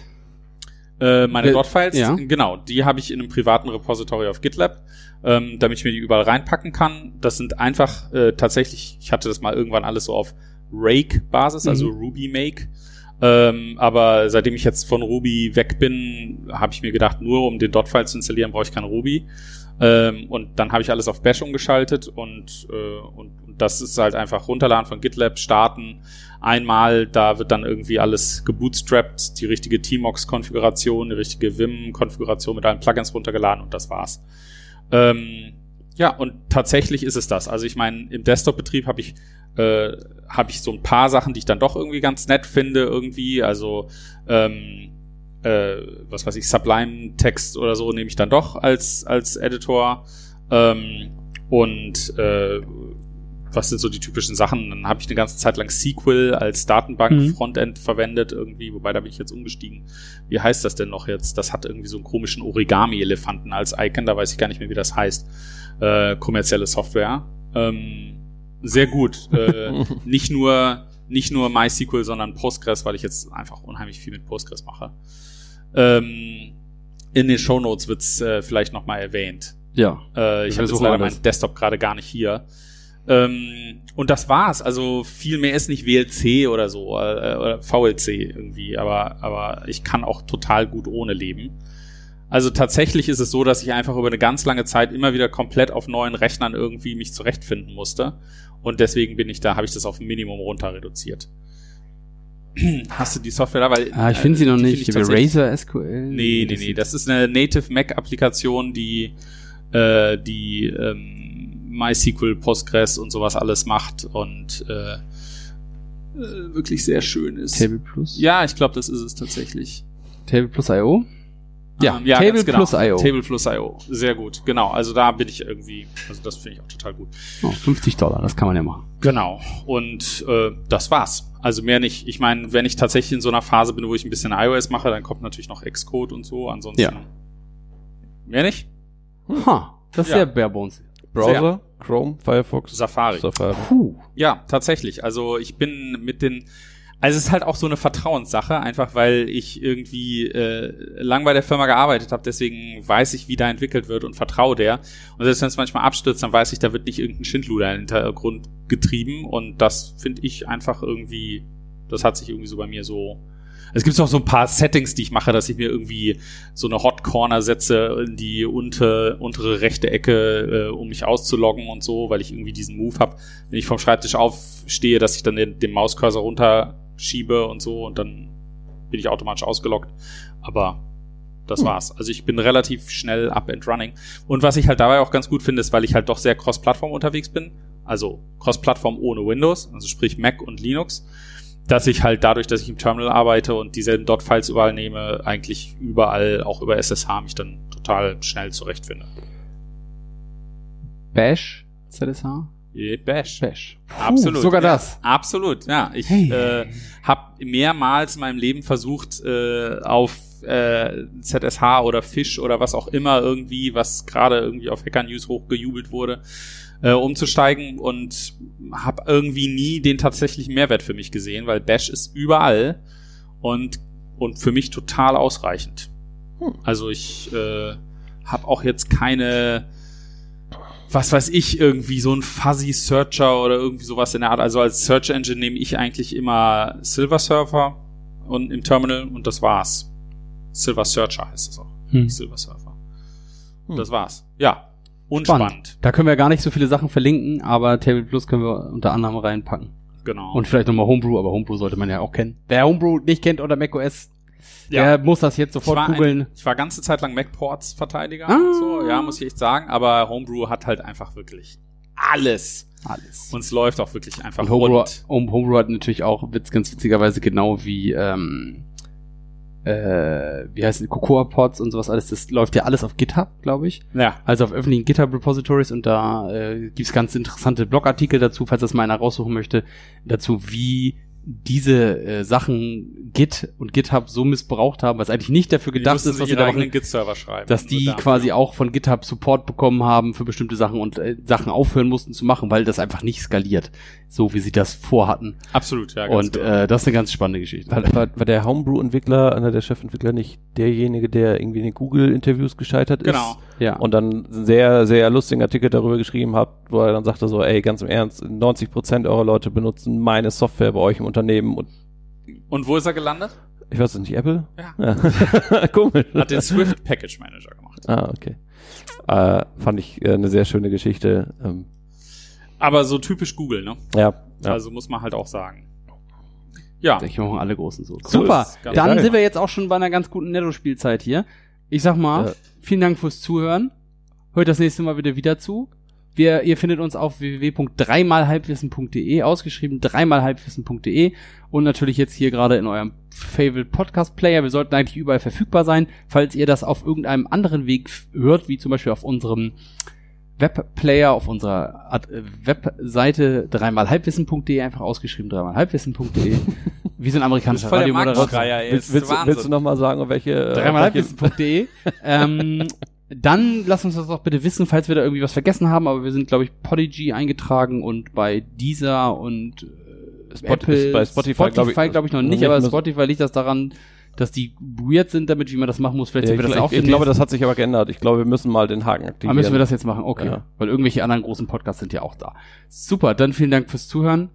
Äh, meine Äh, Dot-Files, ja. genau, die habe ich in einem privaten Repository auf GitLab, ähm, damit ich mir die überall reinpacken kann. Das sind einfach äh, tatsächlich, ich hatte das mal irgendwann alles so auf Rake-Basis, also Mhm. Ruby Make. Ähm, aber seitdem ich jetzt von Ruby weg bin, habe ich mir gedacht, nur um den Dot-File zu installieren, brauche ich kein Ruby. Ähm, und dann habe ich alles auf Bash umgeschaltet und, äh, und, und das ist halt einfach runterladen von GitLab, starten, einmal, da wird dann irgendwie alles gebootstrapped, die richtige Tmox-Konfiguration, die richtige Vim-Konfiguration mit allen Plugins runtergeladen und das war's. Ähm, ja, und tatsächlich ist es das. Also ich meine, im Desktop-Betrieb habe ich äh, habe ich so ein paar Sachen, die ich dann doch irgendwie ganz nett finde, irgendwie. Also ähm, äh, was weiß ich, Sublime-Text oder so nehme ich dann doch als als Editor. Ähm, und äh, was sind so die typischen Sachen? Dann habe ich eine ganze Zeit lang SQL als Mhm. Datenbank-Frontend verwendet irgendwie, wobei da bin ich jetzt umgestiegen. Wie heißt das denn noch jetzt? Das hat irgendwie so einen komischen Origami-Elefanten als Icon, da weiß ich gar nicht mehr, wie das heißt. Äh, kommerzielle Software. Ähm, sehr gut. Äh, nicht nur nicht nur MySQL, sondern Postgres, weil ich jetzt einfach unheimlich viel mit Postgres mache. Ähm, in den Shownotes wird's äh, vielleicht nochmal erwähnt. Ja. Äh, ich habe jetzt leider meinen Desktop gerade gar nicht hier. Ähm, und das war's. Also viel mehr ist nicht WLC oder so äh, oder VLC irgendwie, aber aber ich kann auch total gut ohne leben. Also tatsächlich ist es so, dass ich einfach über eine ganz lange Zeit immer wieder komplett auf neuen Rechnern irgendwie mich zurechtfinden musste und deswegen bin ich da, habe ich das auf ein Minimum runter reduziert. Hast du die Software da? Weil, Ah, ich finde sie äh, noch die find nicht. ich Razor SQL. Nee, nee, nee. Das ist eine Native Mac-Applikation, die, äh, die ähm, MySQL, Postgres und sowas alles macht und äh, äh, wirklich sehr schön ist. Table Plus. Ja, ich glaube, das ist es tatsächlich. Table Plus IO. Ja, Ähm, ja Table genau. Plus IO. Table Plus IO. Sehr gut. Genau. Also da bin ich irgendwie, also das finde ich auch total gut. Oh, 50 Dollar, das kann man ja machen. Genau. Und äh, das war's. Also mehr nicht. Ich meine, wenn ich tatsächlich in so einer Phase bin, wo ich ein bisschen iOS mache, dann kommt natürlich noch Xcode und so. Ansonsten Ja. mehr nicht. Ha, das ist Ja. sehr bare Browser, Chrome, Firefox, Safari. Safari. Puh. Ja, tatsächlich. Also ich bin mit den, also es ist halt auch so eine Vertrauenssache, einfach weil ich irgendwie äh, lang bei der Firma gearbeitet habe, deswegen weiß ich, wie da entwickelt wird und vertraue der. Und selbst wenn es manchmal abstürzt, dann weiß ich, da wird nicht irgendein Schindluder im Hintergrund getrieben und das finde ich einfach irgendwie, das hat sich irgendwie so bei mir so es gibt auch so ein paar Settings, die ich mache, dass ich mir irgendwie so eine Hot Corner setze in die unter, untere rechte Ecke, äh, um mich auszuloggen und so, weil ich irgendwie diesen Move habe, wenn ich vom Schreibtisch aufstehe, dass ich dann den, den Mauscursor runterschiebe und so und dann bin ich automatisch ausgeloggt. Aber das Hm. war's. Also ich bin relativ schnell up and running. Und was ich halt dabei auch ganz gut finde, ist, weil ich halt doch sehr cross-Plattform unterwegs bin. Also cross-Plattform ohne Windows, also sprich Mac und Linux dass ich halt dadurch, dass ich im Terminal arbeite und dieselben Dot-Files überall nehme, eigentlich überall, auch über SSH, mich dann total schnell zurechtfinde. Bash, ZSH? Bash. Bash. Puh, Absolut. Sogar ja, das. Absolut, ja. Ich Hey. äh, habe mehrmals in meinem Leben versucht, äh, auf äh, ZSH oder Fish oder was auch immer irgendwie, was gerade irgendwie auf Hacker News hochgejubelt wurde, äh, umzusteigen und habe irgendwie nie den tatsächlichen Mehrwert für mich gesehen, weil Bash ist überall und und für mich total ausreichend. Hm. Also ich äh, habe auch jetzt keine was weiß ich, irgendwie so ein Fuzzy Searcher oder irgendwie sowas in der Art. Also als Search Engine nehme ich eigentlich immer Silver Surfer und im Terminal und das war's. Silver Searcher heißt es auch. Hm. Silver Surfer. Hm. Das war's. Ja. Und Spannend. spannend. Da können wir gar nicht so viele Sachen verlinken, aber Table Plus können wir unter anderem reinpacken. Genau. Und vielleicht nochmal Homebrew, aber Homebrew sollte man ja auch kennen. Wer Homebrew nicht kennt oder macOS, ja. der muss das jetzt sofort googeln. ich war ganze Zeit lang MacPorts Verteidiger Ah. so, ja, muss ich echt sagen, aber Homebrew hat halt einfach wirklich alles. Alles. Und es läuft auch wirklich einfach Und Homebrew, rund. Home- Homebrew hat natürlich auch ganz witzigerweise genau wie ähm, äh, wie heißt es, Cocoa Pods und sowas alles, das läuft ja alles auf GitHub, glaube ich. Ja. Also auf öffentlichen GitHub-Repositories und da äh, gibt's ganz interessante Blogartikel dazu, falls das mal einer raussuchen möchte, dazu, wie diese äh, Sachen Git und GitHub so missbraucht haben, was eigentlich nicht dafür gedacht ist, was sie da machen, Git-Server schreiben. dass die Dafür. quasi auch von GitHub Support bekommen haben für bestimmte Sachen und äh, Sachen aufhören mussten zu machen, weil das einfach nicht skaliert, so wie sie das vorhatten. Absolut, ja. ganz und genau. äh, das ist eine ganz spannende Geschichte. War, war, war der Homebrew-Entwickler, einer der Chefentwickler, nicht derjenige, der irgendwie in den Google-Interviews gescheitert ist? Genau. ja. Und dann einen sehr, sehr lustigen Artikel darüber geschrieben hat, wo er dann sagte so, ey, ganz im Ernst, 90 Prozent eurer Leute benutzen meine Software bei euch im Unternehmen und Und wo ist er gelandet? ich weiß es nicht, Apple? Ja. Ja. Komisch. Hat den Swift Package Manager gemacht. Ah, okay. Äh, fand ich äh, eine sehr schöne Geschichte. Ähm, Aber so typisch Google, ne? ja, ja. Also muss man halt auch sagen. Ja. Ich machen alle großen so. Super. Dann geil. sind wir jetzt auch schon bei einer ganz guten Netto-Spielzeit hier. Ich sag mal, Ja. vielen Dank fürs Zuhören. Hört das nächste Mal wieder wieder zu. Wir, ihr findet uns auf www.dreimalhalbwissen.de, ausgeschrieben dreimalhalbwissen.de und natürlich jetzt hier gerade in eurem Favorite Podcast Player. Wir sollten eigentlich überall verfügbar sein. Falls ihr das auf irgendeinem anderen Weg hört, wie zum Beispiel auf unserem Webplayer, auf unserer Ad äh, Webseite dreimalhalbwissen.de, einfach ausgeschrieben dreimalhalbwissen.de. Wie so ein amerikanischer Radiomoderator. Willst, ist willst, Wahnsinn. willst du noch mal sagen, auf welche... auf welche dreimalhalbwissen.de. ähm, dann lasst uns das doch bitte wissen, falls wir da irgendwie was vergessen haben, aber wir sind, glaube ich, Podigy eingetragen und bei Deezer und äh, Spot- Apple, bei Spotify, glaub ich- glaube ich, noch noch nicht, aber Spotify liegt das daran, dass die weird sind damit, wie man das machen muss. Vielleicht Ja, sind ich, wir das ich, auch ich glaube, das hat sich aber geändert. Ich glaube, wir müssen mal den Haken aktivieren. Aber müssen wir das jetzt machen? Okay. Ja. Weil irgendwelche anderen großen Podcasts sind ja auch da. Super, dann vielen Dank fürs Zuhören.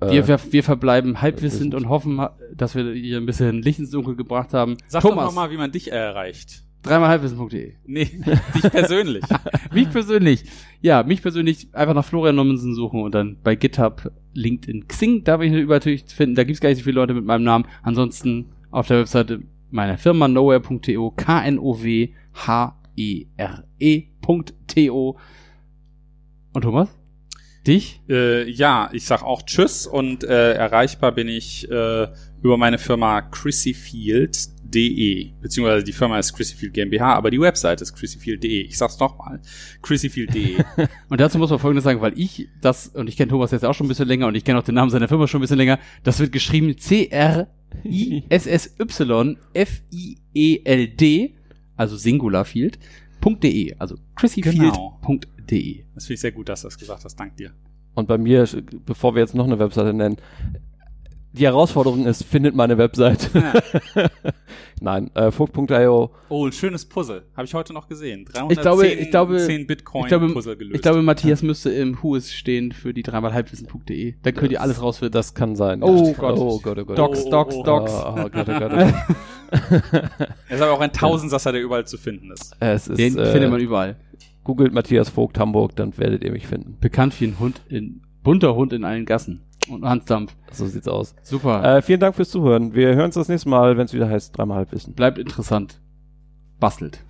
Äh, Wir, wir, wir verbleiben halbwissend und hoffen, dass wir hier ein bisschen Licht ins Dunkel gebracht haben. Sag doch Thomas, noch mal, wie man dich erreicht. dreimal halbwissen.de. Nee, dich persönlich. mich persönlich, ja, mich persönlich einfach nach Florian Nommensen suchen und dann bei GitHub, LinkedIn, Xing, da bin ich natürlich finden. Da gibt's gar nicht so viele Leute mit meinem Namen. Ansonsten auf der Webseite meiner Firma nowhere.to, K-N-O-W-H-E-R-E.to. Und Thomas? Dich? Äh, ja, ich sag auch Tschüss und äh, erreichbar bin ich äh, über meine Firma chrissyfield.de, beziehungsweise die Firma ist Chrissyfield GmbH, aber die Website ist chrissyfield.de. Ich sag's nochmal, chrissyfield.de. Und dazu muss man Folgendes sagen, weil ich das, und ich kenne Thomas jetzt auch schon ein bisschen länger und ich kenne auch den Namen seiner Firma schon ein bisschen länger, das wird geschrieben C-R-I-S-S-Y-F-I-E-L-D, also Singular Field, .de, also chrissyfield.de. Das finde ich sehr gut, dass du das gesagt hast. Dank dir. Und bei mir, bevor wir jetzt noch eine Webseite nennen, die Herausforderung ist, findet meine Webseite. Nein, äh, Vogt.io. Oh, ein schönes Puzzle. Habe ich heute noch gesehen. Ich glaube- ich glaube- 10 Bitcoin Ich glaube, Puzzle gelöst. ich glaube, Matthias müsste im Whois stehen für die dreimal halbwissen.de. Da könnt ihr alles rausfinden. Das kann sein. Oh Ja. Gott. Oh Gott, oh Gott. Docs, Oh, Docs, oh, oh. Docs. Oh, oh Gott, oh Gott, oh Gott. er ist aber auch ein Tausendsasser, der überall zu finden ist. es ist, Den äh, findet man überall. googelt Matthias Vogt Hamburg, dann werdet ihr mich finden. Bekannt wie ein Hund in, bunter Hund in allen Gassen. Und Hans Dampf. So sieht's aus. Super. Äh, vielen Dank fürs Zuhören. Wir hören uns das nächste Mal, wenn es wieder heißt, dreimal Halbwissen. Bleibt interessant. Bastelt.